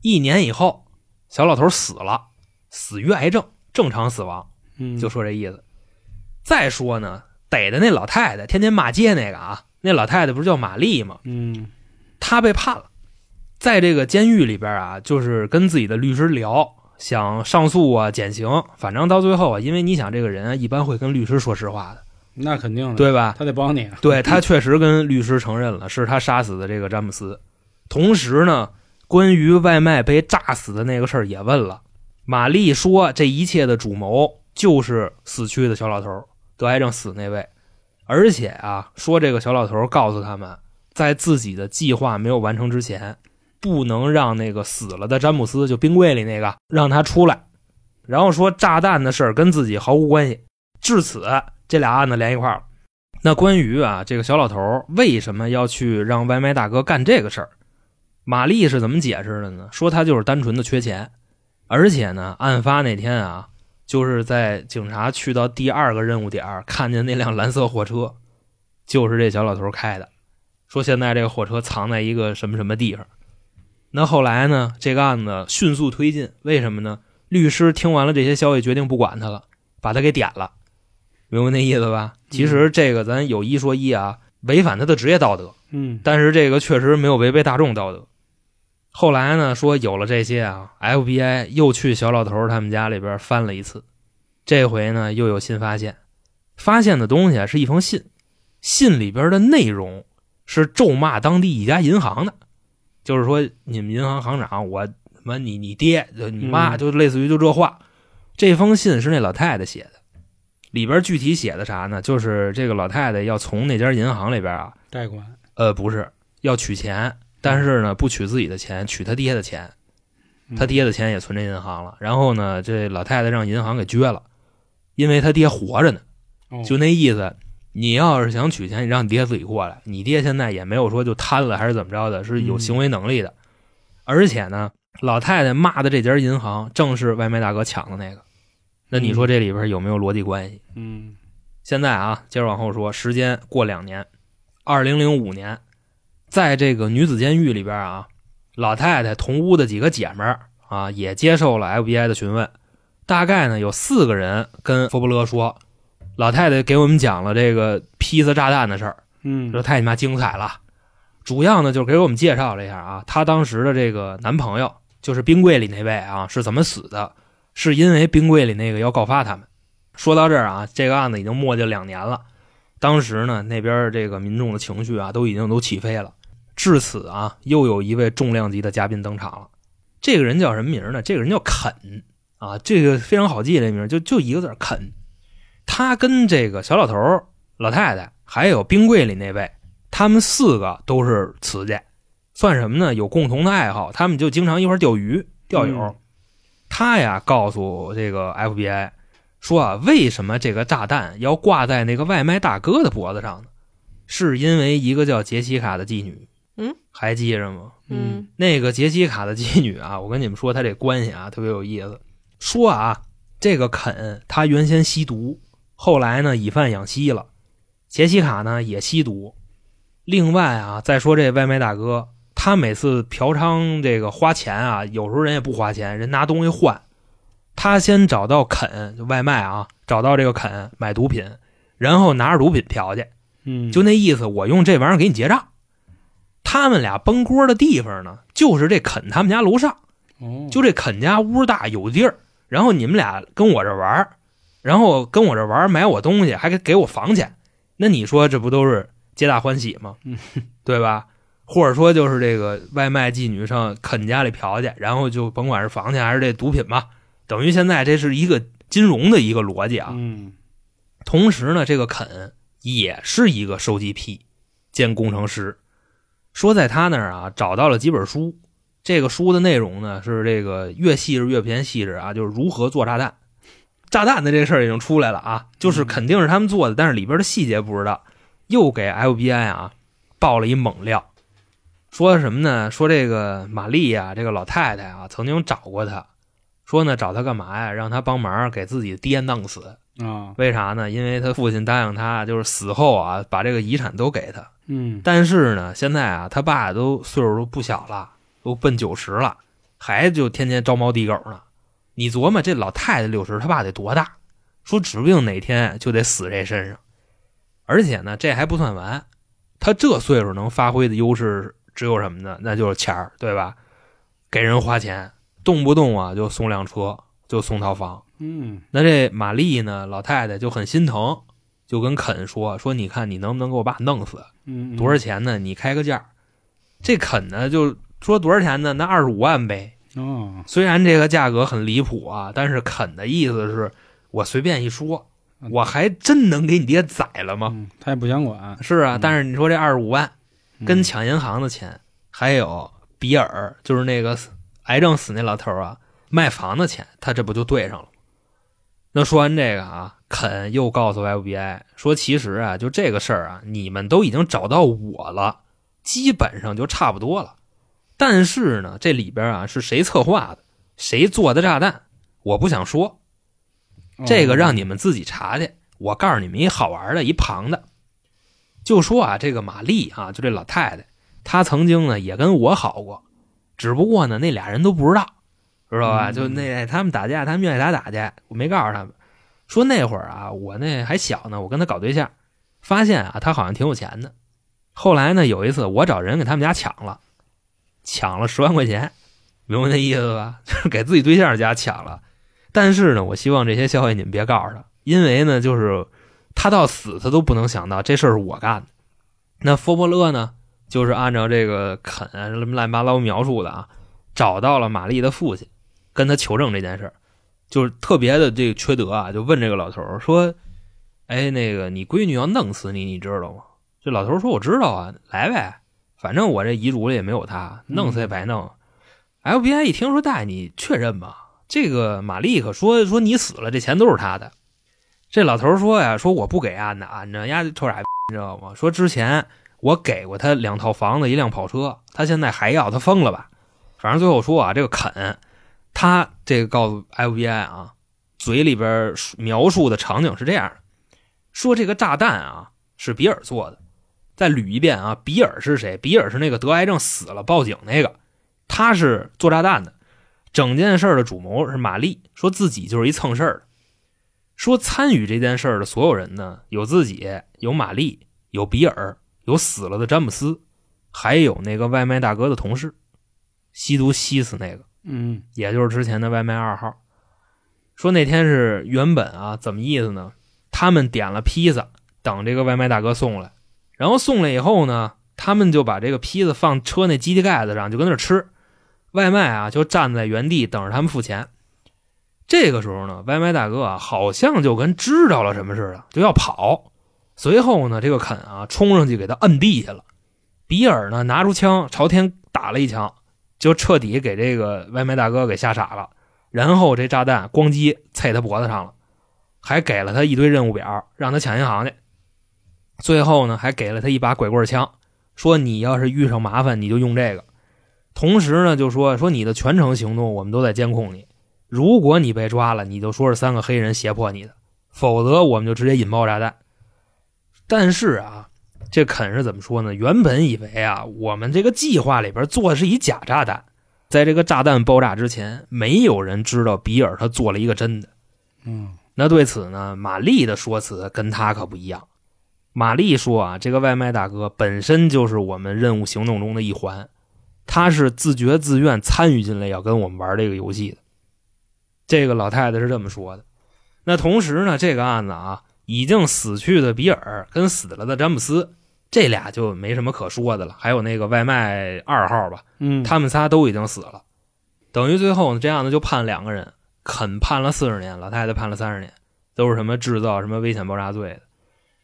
一年以后，小老头死了，死于癌症，正常死亡。嗯，就说这意思。再说呢，逮的那老太太，天天骂街那个啊，那老太太不是叫玛丽吗？嗯她被判了，在这个监狱里边啊，就是跟自己的律师聊，想上诉啊、减刑，反正到最后啊，因为你想这个人啊，一般会跟律师说实话的，那肯定的，对吧？他得帮你啊。对他确实跟律师承认了是他杀死的这个詹姆斯，同时呢，关于外卖被炸死的那个事儿也问了。玛丽说，这一切的主谋就是死去的小老头得癌症死那位，而且啊，说这个小老头告诉他们，在自己的计划没有完成之前，不能让那个死了的詹姆斯，就冰柜里那个，让他出来。然后说炸弹的事儿跟自己毫无关系。至此，这俩案子连一块儿。那关于啊这个小老头为什么要去让外卖大哥干这个事儿，玛丽是怎么解释的呢？说他就是单纯的缺钱，而且呢，案发那天啊，就是在警察去到第二个任务点儿看见那辆蓝色货车，就是这小老头开的。说现在这个货车藏在一个什么什么地方。那后来呢，这个案子迅速推进，为什么呢？律师听完了这些消息，决定不管他了，把他给点了。明白那意思吧？其实这个咱有一说一啊，违反他的职业道德，嗯但是这个确实没有违背大众道德。后来呢，说有了这些啊，FBI 又去小老头儿他们家里边翻了一次，这回呢又有新发现，发现的东西啊是一封信，信里边的内容是咒骂当地一家银行的，就是说你们银行行长我什么你你爹就你妈嗯。就类似于就这话。这封信是那老太太写的，里边具体写的啥呢？就是这个老太太要从那家银行里边啊，贷款，呃，不是要取钱，但是呢不取自己的钱，取他爹的钱，嗯他爹的钱也存这银行了。然后呢，这老太太让银行给撅了，因为他爹活着呢，哦就那意思。你要是想取钱，你让你爹自己过来。你爹现在也没有说就瘫了还是怎么着的，是有嗯行为能力的。而且呢，老太太骂的这家银行正是外卖大哥抢的那个。那你说这里边有没有逻辑关系？嗯现在啊，接着往后说，时间过两年，二零零五年，在这个女子监狱里边啊，老太太同屋的几个姐们儿啊，也接受了 FBI 的询问。大概呢有四个人跟佛布勒说，老太太给我们讲了这个披萨炸弹的事儿，嗯这太你妈精彩了。主要呢就是给我们介绍了一下啊，她当时的这个男朋友就是冰柜里那位啊是怎么死的，是因为冰柜里那个要告发他们。说到这儿啊，这个案子已经磨叽两年了。当时呢，那边这个民众的情绪啊，都已经都起飞了。至此啊，又有一位重量级的嘉宾登场了。这个人叫什么名呢？这个人叫肯啊，这个非常好记，这名就就一个字肯。他跟这个小老头、老太太，还有冰柜里那位，他们四个都是瓷家，算什么呢？有共同的爱好，他们就经常一块儿钓鱼、钓友。嗯他呀，告诉这个 FBI 说啊，为什么这个炸弹要挂在那个外卖大哥的脖子上呢？是因为一个叫杰西卡的妓女，嗯，还记着吗？嗯那个杰西卡的妓女啊，我跟你们说，她这关系啊特别有意思。说啊，这个肯他原先吸毒，后来呢以贩养吸了，杰西卡呢也吸毒。另外啊，再说这外卖大哥，他每次嫖娼这个花钱啊，有时候人也不花钱，人拿东西换。他先找到肯就外卖啊，找到这个肯买毒品，然后拿着毒品嫖去。嗯就那意思，我用这玩意儿给你结账。他们俩崩锅的地方呢，就是这肯他们家楼上，哦就这肯家屋大有地儿，然后你们俩跟我这玩儿，然后跟我这玩儿买我东西，还给给我房钱，那你说这不都是皆大欢喜吗？嗯 *laughs* 对吧？或者说就是这个外卖妓女上肯家里嫖去，然后就甭管是房钱还是这毒品吧，等于现在这是一个金融的一个逻辑啊。嗯同时呢，这个肯也是一个收集癖兼工程师，说在他那儿啊找到了几本书，这个书的内容呢是这个越细致越偏细致啊，就是如何做炸弹。炸弹的这事儿已经出来了啊，就是肯定是他们做的，但是里边的细节不知道。又给 FBI 啊爆了一猛料，说什么呢？说这个玛丽啊、这个老太太啊，曾经找过他，说呢找他干嘛呀？让他帮忙给自己爹弄死。啊为啥呢？因为他父亲答应他，就是死后啊，把这个遗产都给他。嗯但是呢，现在啊，他爸都岁数都不小了，都奔九十了，还就天天招猫递狗呢。你琢磨这老太太六十，他爸得多大？说指不定哪天就得死这身上。而且呢，这还不算完，他这岁数能发挥的优势只有什么呢？那就是钱儿，对吧？给人花钱，动不动啊就送辆车，就送套房。嗯那这玛丽呢，老太太就很心疼，就跟肯说说，你看你能不能给我爸弄死？嗯多少钱呢？你开个价。这肯呢就说多少钱呢？那二十五万呗。哦虽然这个价格很离谱啊，但是肯的意思是我随便一说，我还真能给你爹宰了吗？嗯他也不想管是啊，嗯但是你说这二十五万跟嗯抢银行的钱，还有比尔就是那个癌症死那老头啊卖房的钱，他这不就对上了吗？那说完这个啊，肯又告诉 FBI 说，其实啊，就这个事儿啊，你们都已经找到我了，基本上就差不多了。但是呢，这里边啊是谁策划的，谁做的炸弹，我不想说，这个让你们自己查去。我告诉你们一好玩的，一旁的，就说啊，这个玛丽啊，就这老太太，她曾经呢也跟我好过，只不过呢那俩人都不知道，知道吧？嗯就那他们打架，他们愿意打打去，我没告诉他们。说那会儿啊，我那还小呢，我跟他搞对象，发现啊他好像挺有钱的。后来呢，有一次我找人给他们家抢了，抢了十万块钱，明白那意思吧？*laughs* 就是给自己对象家抢了。但是呢，我希望这些消息你们别告诉他，因为呢，就是他到死他都不能想到这事儿是我干的。那佛伯勒呢，就是按照这个肯啊什么乱七八糟描述的啊，找到了玛丽的父亲，跟他求证这件事儿，就是特别的这个缺德啊，就问这个老头儿说：“哎，那个你闺女要弄死你，你知道吗？”这老头儿说：“我知道啊，来呗，反正我这遗嘱里也没有他，弄死也白弄。FBI 一听说大爷，你确认吧？这个玛丽可说说你死了，这钱都是他的。这老头儿说呀，说我不给按的，按着丫臭傻逼，你知道吗？说之前我给过他两套房子，一辆跑车，他现在还要，他疯了吧？反正最后说啊，这个肯，他这个告诉 FBI 啊，嘴里边描述的场景是这样的：说这个炸弹啊是比尔做的。再捋一遍啊，比尔是谁？比尔是那个得癌症死了报警那个，他是做炸弹的。整件事的主谋是玛丽，说自己就是一蹭事儿的。说参与这件事的所有人呢，有自己，有玛丽，有比尔，有死了的詹姆斯，还有那个外卖大哥的同事，吸毒吸死那个，嗯也就是之前的外卖二号。说那天是原本啊，怎么意思呢？他们点了披萨，等这个外卖大哥送来，然后送来以后呢，他们就把这个披萨放车那机器盖子上，就跟那吃。外卖啊，就站在原地等着他们付钱。这个时候呢，外卖大哥啊，好像就跟知道了什么似的，就要跑。随后呢，这个肯啊，冲上去给他摁地下了。比尔呢，拿出枪朝天打了一枪，就彻底给这个外卖大哥给吓傻了。然后这炸弹咣叽啐他脖子上了，还给了他一堆任务表，让他抢银行去。最后呢，还给了他一把拐棍枪，说你要是遇上麻烦，你就用这个。同时呢，就说说你的全程行动我们都在监控你，如果你被抓了，你就说是三个黑人胁迫你的，否则我们就直接引爆炸弹。但是啊，这肯是怎么说呢？原本以为啊，我们这个计划里边做的是一假炸弹，在这个炸弹爆炸之前，没有人知道比尔他做了一个真的。嗯那对此呢，玛丽的说辞跟他可不一样。玛丽说啊，这个外卖大哥本身就是我们任务行动中的一环，他是自觉自愿参与进来要跟我们玩这个游戏的。这个老太太是这么说的。那同时呢，这个案子啊，已经死去的比尔跟死了的詹姆斯，这俩就没什么可说的了。还有那个外卖二号吧，嗯，他们仨都已经死了，等于最后呢，这样呢就判两个人，肯判了四十年，老太太判了三十年，都是什么制造什么危险爆炸罪的。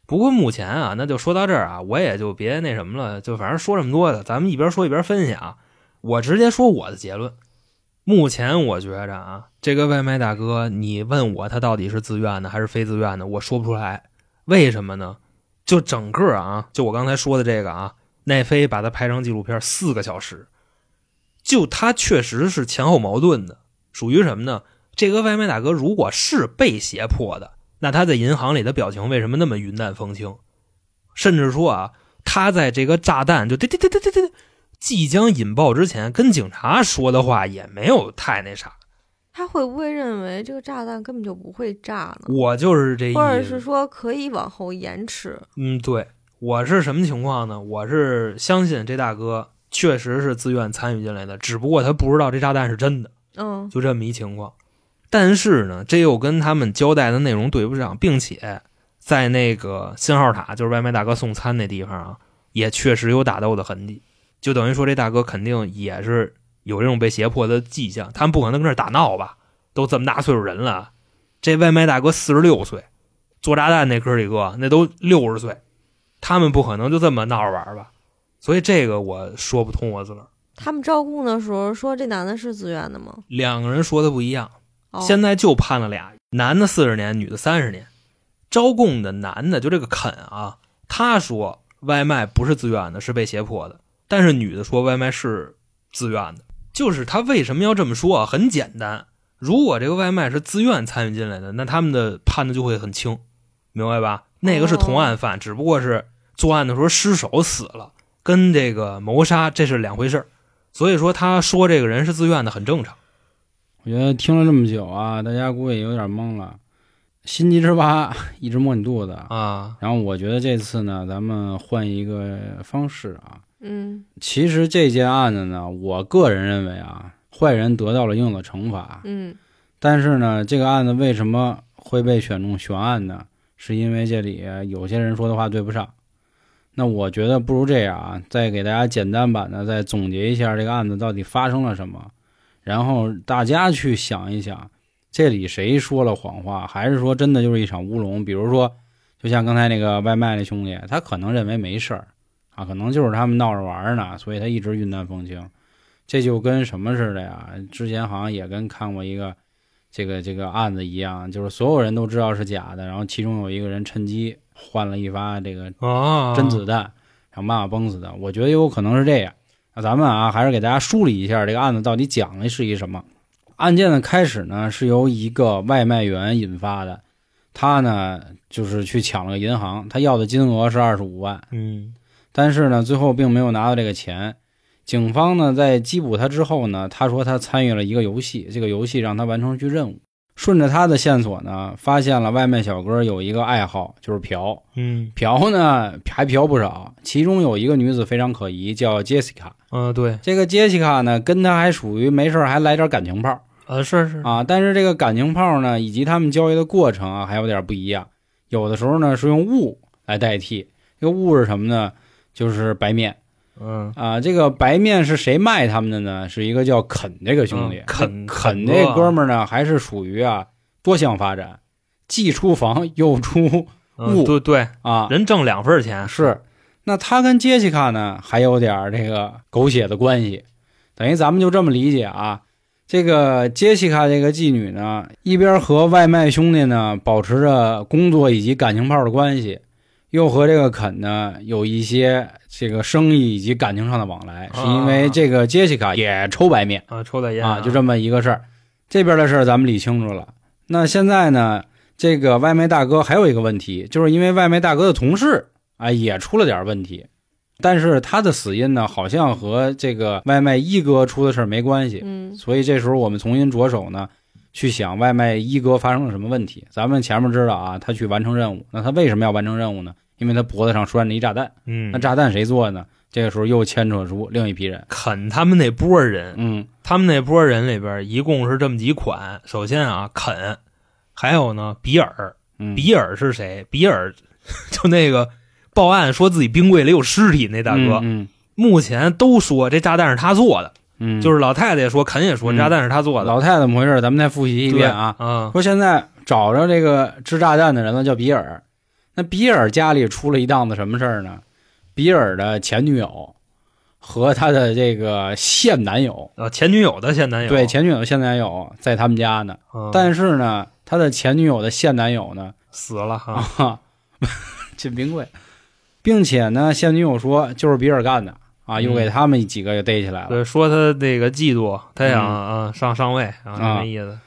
不过目前啊，那就说到这儿啊，我也就别那什么了，就反正说这么多的，咱们一边说一边分析啊。我直接说我的结论。目前我觉着啊，这个外卖大哥，你问我他到底是自愿的还是非自愿的，我说不出来。为什么呢？就整个啊，就我刚才说的这个啊，奈飞把它拍成纪录片四个小时，就他确实是前后矛盾的，属于什么呢？这个外卖大哥如果是被胁迫的，那他在银行里的表情为什么那么云淡风轻？甚至说啊，他在这个炸弹就滴滴滴滴滴滴即将引爆之前，跟警察说的话也没有太那啥。他会不会认为这个炸弹根本就不会炸呢？我就是这意思，或者是说可以往后延迟？嗯，对，我是什么情况呢？我是相信这大哥确实是自愿参与进来的，只不过他不知道这炸弹是真的，嗯就这么一情况。但是呢，这又跟他们交代的内容对不上，并且在那个信号塔，就是外卖大哥送餐那地方啊，也确实有打斗的痕迹，就等于说这大哥肯定也是有这种被胁迫的迹象。他们不可能跟这儿打闹吧？都这么大岁数人了，这外卖大哥四十六岁，做炸弹那哥几个那都六十岁，他们不可能就这么闹着玩吧？所以这个我说不通，我自个儿他们招供的时候说这男的是自愿的吗？两个人说的不一样。哦、现在就判了俩，男的四十年，女的三十年。招供的男的就这个肯啊，他说外卖不是自愿的，是被胁迫的。但是女的说外卖是自愿的，就是他为什么要这么说啊？很简单，如果这个外卖是自愿参与进来的，那他们的判的就会很轻，明白吧？那个是同案犯，只不过是作案的时候失手死了，跟这个谋杀这是两回事儿。所以说他说这个人是自愿的很正常。我觉得听了这么久啊，大家估计有点懵了，心急之八 *laughs* 一直摸你肚子。啊，然后我觉得这次呢，咱们换一个方式啊。嗯其实这件案子呢，我个人认为啊，坏人得到了应有的惩罚。嗯但是呢，这个案子为什么会被选中悬案呢？是因为这里有些人说的话对不上。那我觉得不如这样啊，再给大家简单版的再总结一下这个案子到底发生了什么，然后大家去想一想，这里谁说了谎话，还是说真的就是一场乌龙？比如说，就像刚才那个外卖那兄弟，他可能认为没事儿啊，可能就是他们闹着玩儿呢，所以他一直云淡风轻。这就跟什么似的呀？之前好像也跟看过一个这个这个案子一样，就是所有人都知道是假的，然后其中有一个人趁机换了一发这个啊，真子弹，想办法崩死的。我觉得有可能是这样。那咱们啊，还是给大家梳理一下这个案子到底讲的是一什么。案件的开始呢，是由一个外卖员引发的，他呢就是去抢了个银行，他要的金额是二十五万，嗯但是呢，最后并没有拿到这个钱。警方呢在缉捕他之后呢，他说他参与了一个游戏，这个游戏让他完成一句任务。顺着他的线索呢，发现了外卖小哥有一个爱好，就是嫖。嗯嫖呢还嫖不少，其中有一个女子非常可疑，叫杰西卡。嗯，对，这个杰西卡呢，跟他还属于没事还来点感情炮呃，是是，啊。但是这个感情炮呢，以及他们交易的过程啊，还有点不一样。有的时候呢是用物来代替，这个物是什么呢？就是白面嗯，啊。这个白面是谁卖他们的呢？是一个叫肯这个兄弟。嗯肯肯这哥们儿呢，还是属于啊多项发展，既出房又出嗯物对对，啊。人挣两份钱，是，那他跟杰西卡呢还有点这个狗血的关系，等于咱们就这么理解啊。这个杰西卡这个妓女呢，一边和外卖兄弟呢保持着工作以及感情炮的关系，又和这个肯呢有一些这个生意以及感情上的往来，是因为这个杰西卡也抽白面啊，抽的烟啊，就这么一个事儿。这边的事儿咱们理清楚了。那现在呢，这个外卖大哥还有一个问题，就是因为外卖大哥的同事啊也出了点问题，但是他的死因呢好像和这个外卖一哥出的事儿没关系，嗯所以这时候我们重新着手呢，去想外卖一哥发生了什么问题。咱们前面知道啊，他去完成任务，那他为什么要完成任务呢？因为他脖子上拴着一炸弹，嗯那，炸弹谁做的呢？这个时候又牵扯出另一批人，肯他们那波人，嗯他们那波人里边一共是这么几款。首先啊，肯，还有呢比尔，嗯，比尔是谁？比尔 *laughs* 就那个报案说自己冰柜里有尸体那大哥，嗯目前都说这炸弹是他做的，嗯，就是老太太也说，肯也说嗯炸弹是他做的。老太太怎么回事？咱们再复习一遍啊。嗯说现在找着这个制炸弹的人了，叫比尔。那比尔家里出了一档子什么事儿呢？比尔的前女友和他的这个现男友，啊，前女友的现男友，对，前女友的现男友在他们家呢。嗯但是呢，他的前女友的现男友呢，死了哈。啊，进冰柜，并且呢，现女友说就是比尔干的啊，又给他们几个给逮起来了。对，说他那个嫉妒，他想上上位啊，啊没意思。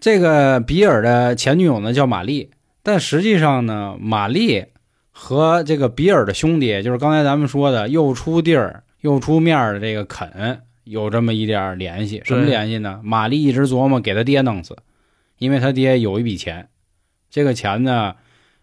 这个比尔的前女友呢叫玛丽，但实际上呢，玛丽和这个比尔的兄弟，就是刚才咱们说的又出地儿又出面的这个肯，有这么一点联系。什么联系呢？玛丽一直琢磨给他爹弄死，因为他爹有一笔钱，这个钱呢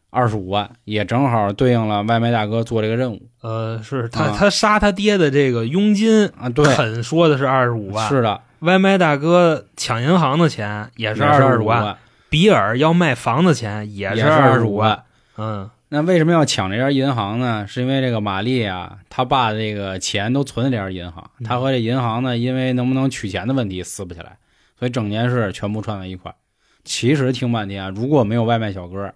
二十五万，也正好对应了外卖大哥做这个任务呃，是他、啊他杀他爹的这个佣金，啊。对，肯说的是二十五万，是的，外卖大哥抢银行的钱也是二十五万，比尔要卖房子钱也也是二十五五万。。嗯那为什么要抢这家银行呢？是因为这个玛丽啊，他爸这个钱都存在这家银行，嗯他和这银行呢，因为能不能取钱的问题撕不起来，所以整件事全部串在一块。其实听半天啊，如果没有外卖小哥，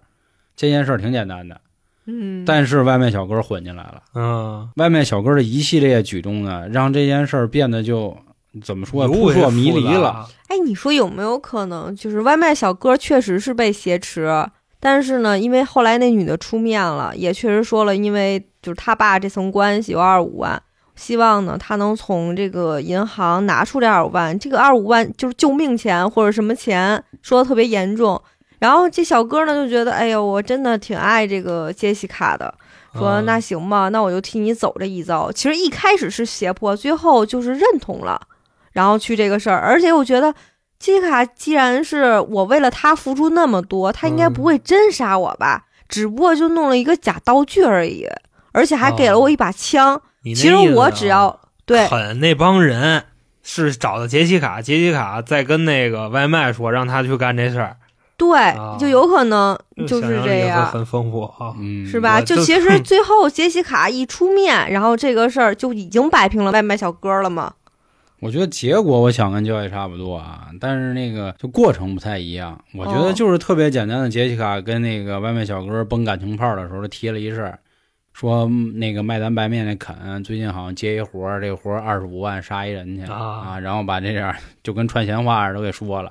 这件事儿挺简单的。嗯，但是外卖小哥混进来了，嗯外卖小哥的一系列举动呢，让这件事儿变得就怎么说扑朔迷离了。。哎，你说有没有可能，就是外卖小哥确实是被挟持，但是呢，因为后来那女的出面了，也确实说了，因为就是他爸这层关系有二十五万，希望呢他能从这个银行拿出这二十五万，这个二十五万就是救命钱或者什么钱，说的特别严重。然后这小哥呢就觉得，哎呦，我真的挺爱这个杰西卡的，说啊那行吧，那我就替你走这一遭。其实一开始是胁迫，最后就是认同了，然后去这个事儿。而且我觉得杰西卡既然是我为了他付出那么多，他应该不会真杀我吧？只不过就弄了一个假道具而已，而且还给了我一把枪。其实我只要对狠那帮人是找的杰西卡，杰西卡再跟那个外卖说让他去干这事儿，对啊，就有可能就是这样。很丰富啊。嗯，是吧？就就其实 *laughs* 最后杰西卡一出面，然后这个事儿就已经摆平了外卖小哥了嘛。我觉得结果我想跟教育差不多啊，但是那个就过程不太一样。我觉得哦就是特别简单的，杰西卡跟那个外卖小哥崩感情泡的时候，提了一事儿，说嗯那个卖咱白面那肯最近好像接一活儿，这个活儿二十五万杀一人去啊然后把这点儿就跟串闲话似的都给说了。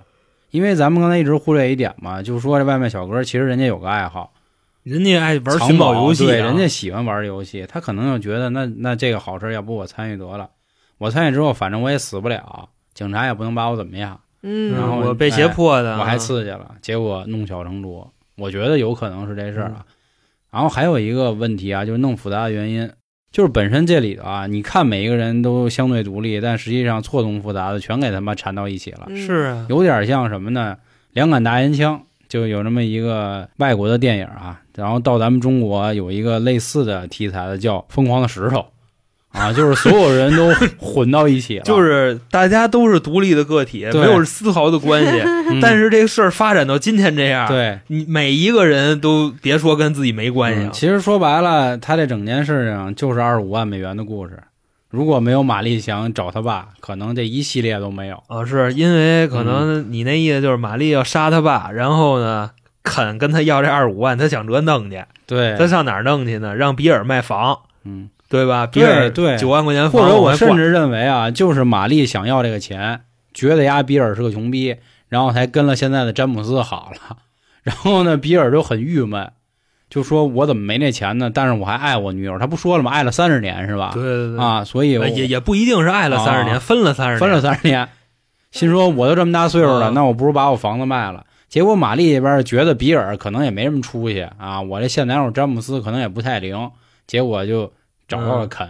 因为咱们刚才一直忽略一点嘛，就是说这外卖小哥其实人家有个爱好，人家爱玩寻宝游戏、啊，对，人家喜欢玩游戏，他可能就觉得那那这个好事儿，要不我参与得了。我参与之后，反正我也死不了，警察也不能把我怎么样，嗯，然后我被胁迫的，我还刺激了，结果弄巧成拙。我觉得有可能是这事儿啊。然后还有一个问题啊，就是弄复杂的原因，就是本身这里头啊，你看每一个人都相对独立，但实际上错综复杂的全给他妈缠到一起了。嗯是啊，有点像什么呢？两杆大烟枪，就有这么一个外国的电影啊，然后到咱们中国有一个类似的题材的叫《疯狂的石头》，啊，就是所有人都混到一起了，就是大家都是独立的个体，没有丝毫的关系。嗯，*laughs* 但是这个事儿发展到今天这样，对。你每一个人都别说跟自己没关系了，嗯其实说白了，他这整件事情就是二十五万美元的故事。如果没有玛丽想找他爸，可能这一系列都没有。啊，是因为可能你那意思就是玛丽要杀他爸，然后呢，肯跟他要这二十五万，他想着弄去，对他，上哪儿弄去呢？让比尔卖房，嗯，对吧？比对尔对九万块钱房，或者我甚至认为啊，就是玛丽想要这个钱，觉得呀比尔是个穷逼，然后才跟了现在的詹姆斯好了。然后呢，比尔就很郁闷，就说我怎么没那钱呢？但是我还爱我女友，他不说了吗？爱了三十年是吧？对对对，啊，所以也也不一定是爱了三十啊年，分了三十年，分了三十年，心说我都这么大岁数了，嗯那我不如把我房子卖了。结果玛丽这边觉得比尔可能也没什么出息啊，我这现男友詹姆斯可能也不太灵，结果就找到了肯。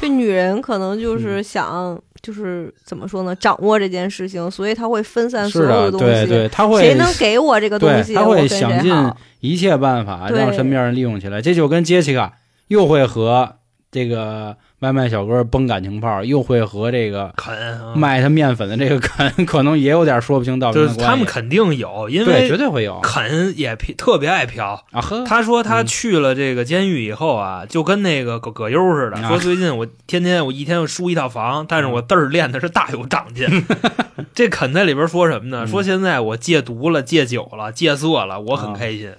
这女人可能就是嗯想，就是怎么说呢，掌握这件事情，所以她会分散所有的，东西。对对，他会谁能给我这个东西，对他会想尽。一切办法让身边人利用起来。这就跟杰西卡又会和这个外卖小哥崩感情炮，又会和这个肯啊卖他面粉的这个肯，*laughs* 可能也有点说不清道不就是清的关系。他们肯定有，因为，绝为对会有肯也特别爱嫖。啊呵，他说他嗯去了这个监狱以后啊，就跟那个葛葛优似的，啊说最近我天天我一天输一套房，但是我字儿练的是大有长进。*laughs* 这肯在里边说什么呢？嗯说现在我戒毒了、戒酒了、戒色了，我很开心，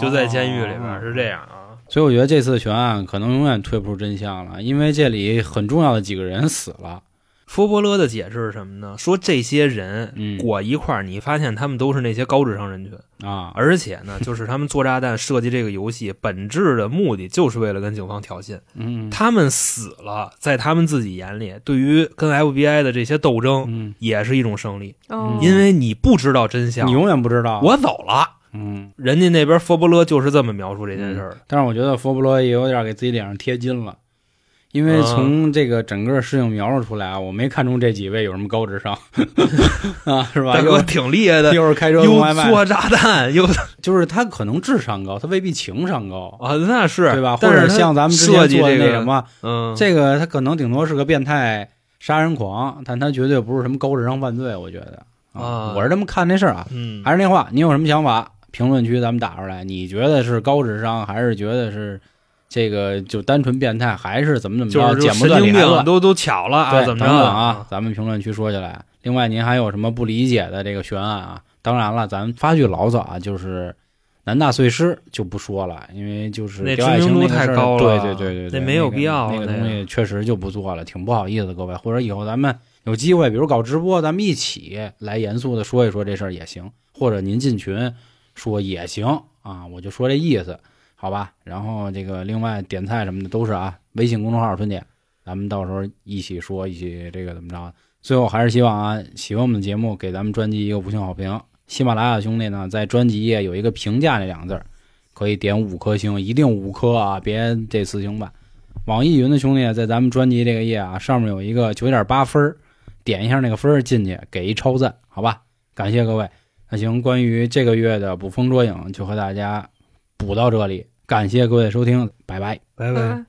就在监狱里边哦是这样啊。所以我觉得这次悬案可能永远推不出真相了，因为这里很重要的几个人死了。佛伯勒的解释是什么呢？说这些人嗯裹一块儿，你发现他们都是那些高智商人群，啊，而且呢，*laughs* 就是他们做炸弹设计这个游戏本质的目的就是为了跟警方挑衅。嗯他们死了，在他们自己眼里，对于跟 FBI 的这些斗争嗯，也是一种胜利，哦因为你不知道真相你，永远不知道。我走了。嗯，人家那边佛伯勒就是这么描述这件事儿的。但是我觉得佛伯勒也有点给自己脸上贴金了，因为啊从这个整个事情描述出来啊，我没看中这几位有什么高智商 *laughs* 啊，是吧？大哥又挺厉害的，又是开车又送外卖，做炸弹，又 *laughs* 就是他可能智商高，他未必情商高，啊，那是对吧？或者像咱们之设前做的计这个那什么，嗯，这个他可能顶多是个变态杀人狂，但他绝对不是什么高智商犯罪，我觉得啊我是这么看这事儿啊。嗯，还是那话，你有什么想法？评论区咱们打出来，你觉得是高智商，还是觉得是这个就单纯变态，还是怎么怎么着？就是剪不神经病都都巧了啊，对，怎么着等等啊？？咱们评论区说起来。另外，您还有什么不理解的这个悬案啊？当然了，咱们发句牢骚啊，就是南大碎尸就不说了，因为就是那知名度太高了对对对对对，那没有必要那个那个东西确实就不做了，挺不好意思的，各位。或者以后咱们有机会，比如搞直播，咱们一起来严肃的说一说这事儿也行，或者您进群说也行啊，我就说这意思，好吧？然后这个另外点菜什么的都是啊，微信公众号“春姐”，咱们到时候一起说，一起这个怎么着？最后还是希望啊，喜欢我们的节目，给咱们专辑一个五星好评。喜马拉雅兄弟呢，在专辑页有一个评价那两个字儿，可以点五颗星，一定五颗啊，别这四星吧。网易云的兄弟在咱们专辑这个页啊，上面有一个九点八分儿，点一下那个分儿进去，给一超赞，好吧？感谢各位。那行，关于这个月的捕风捉影，就和大家补到这里。感谢各位收听，拜拜。拜拜。嗯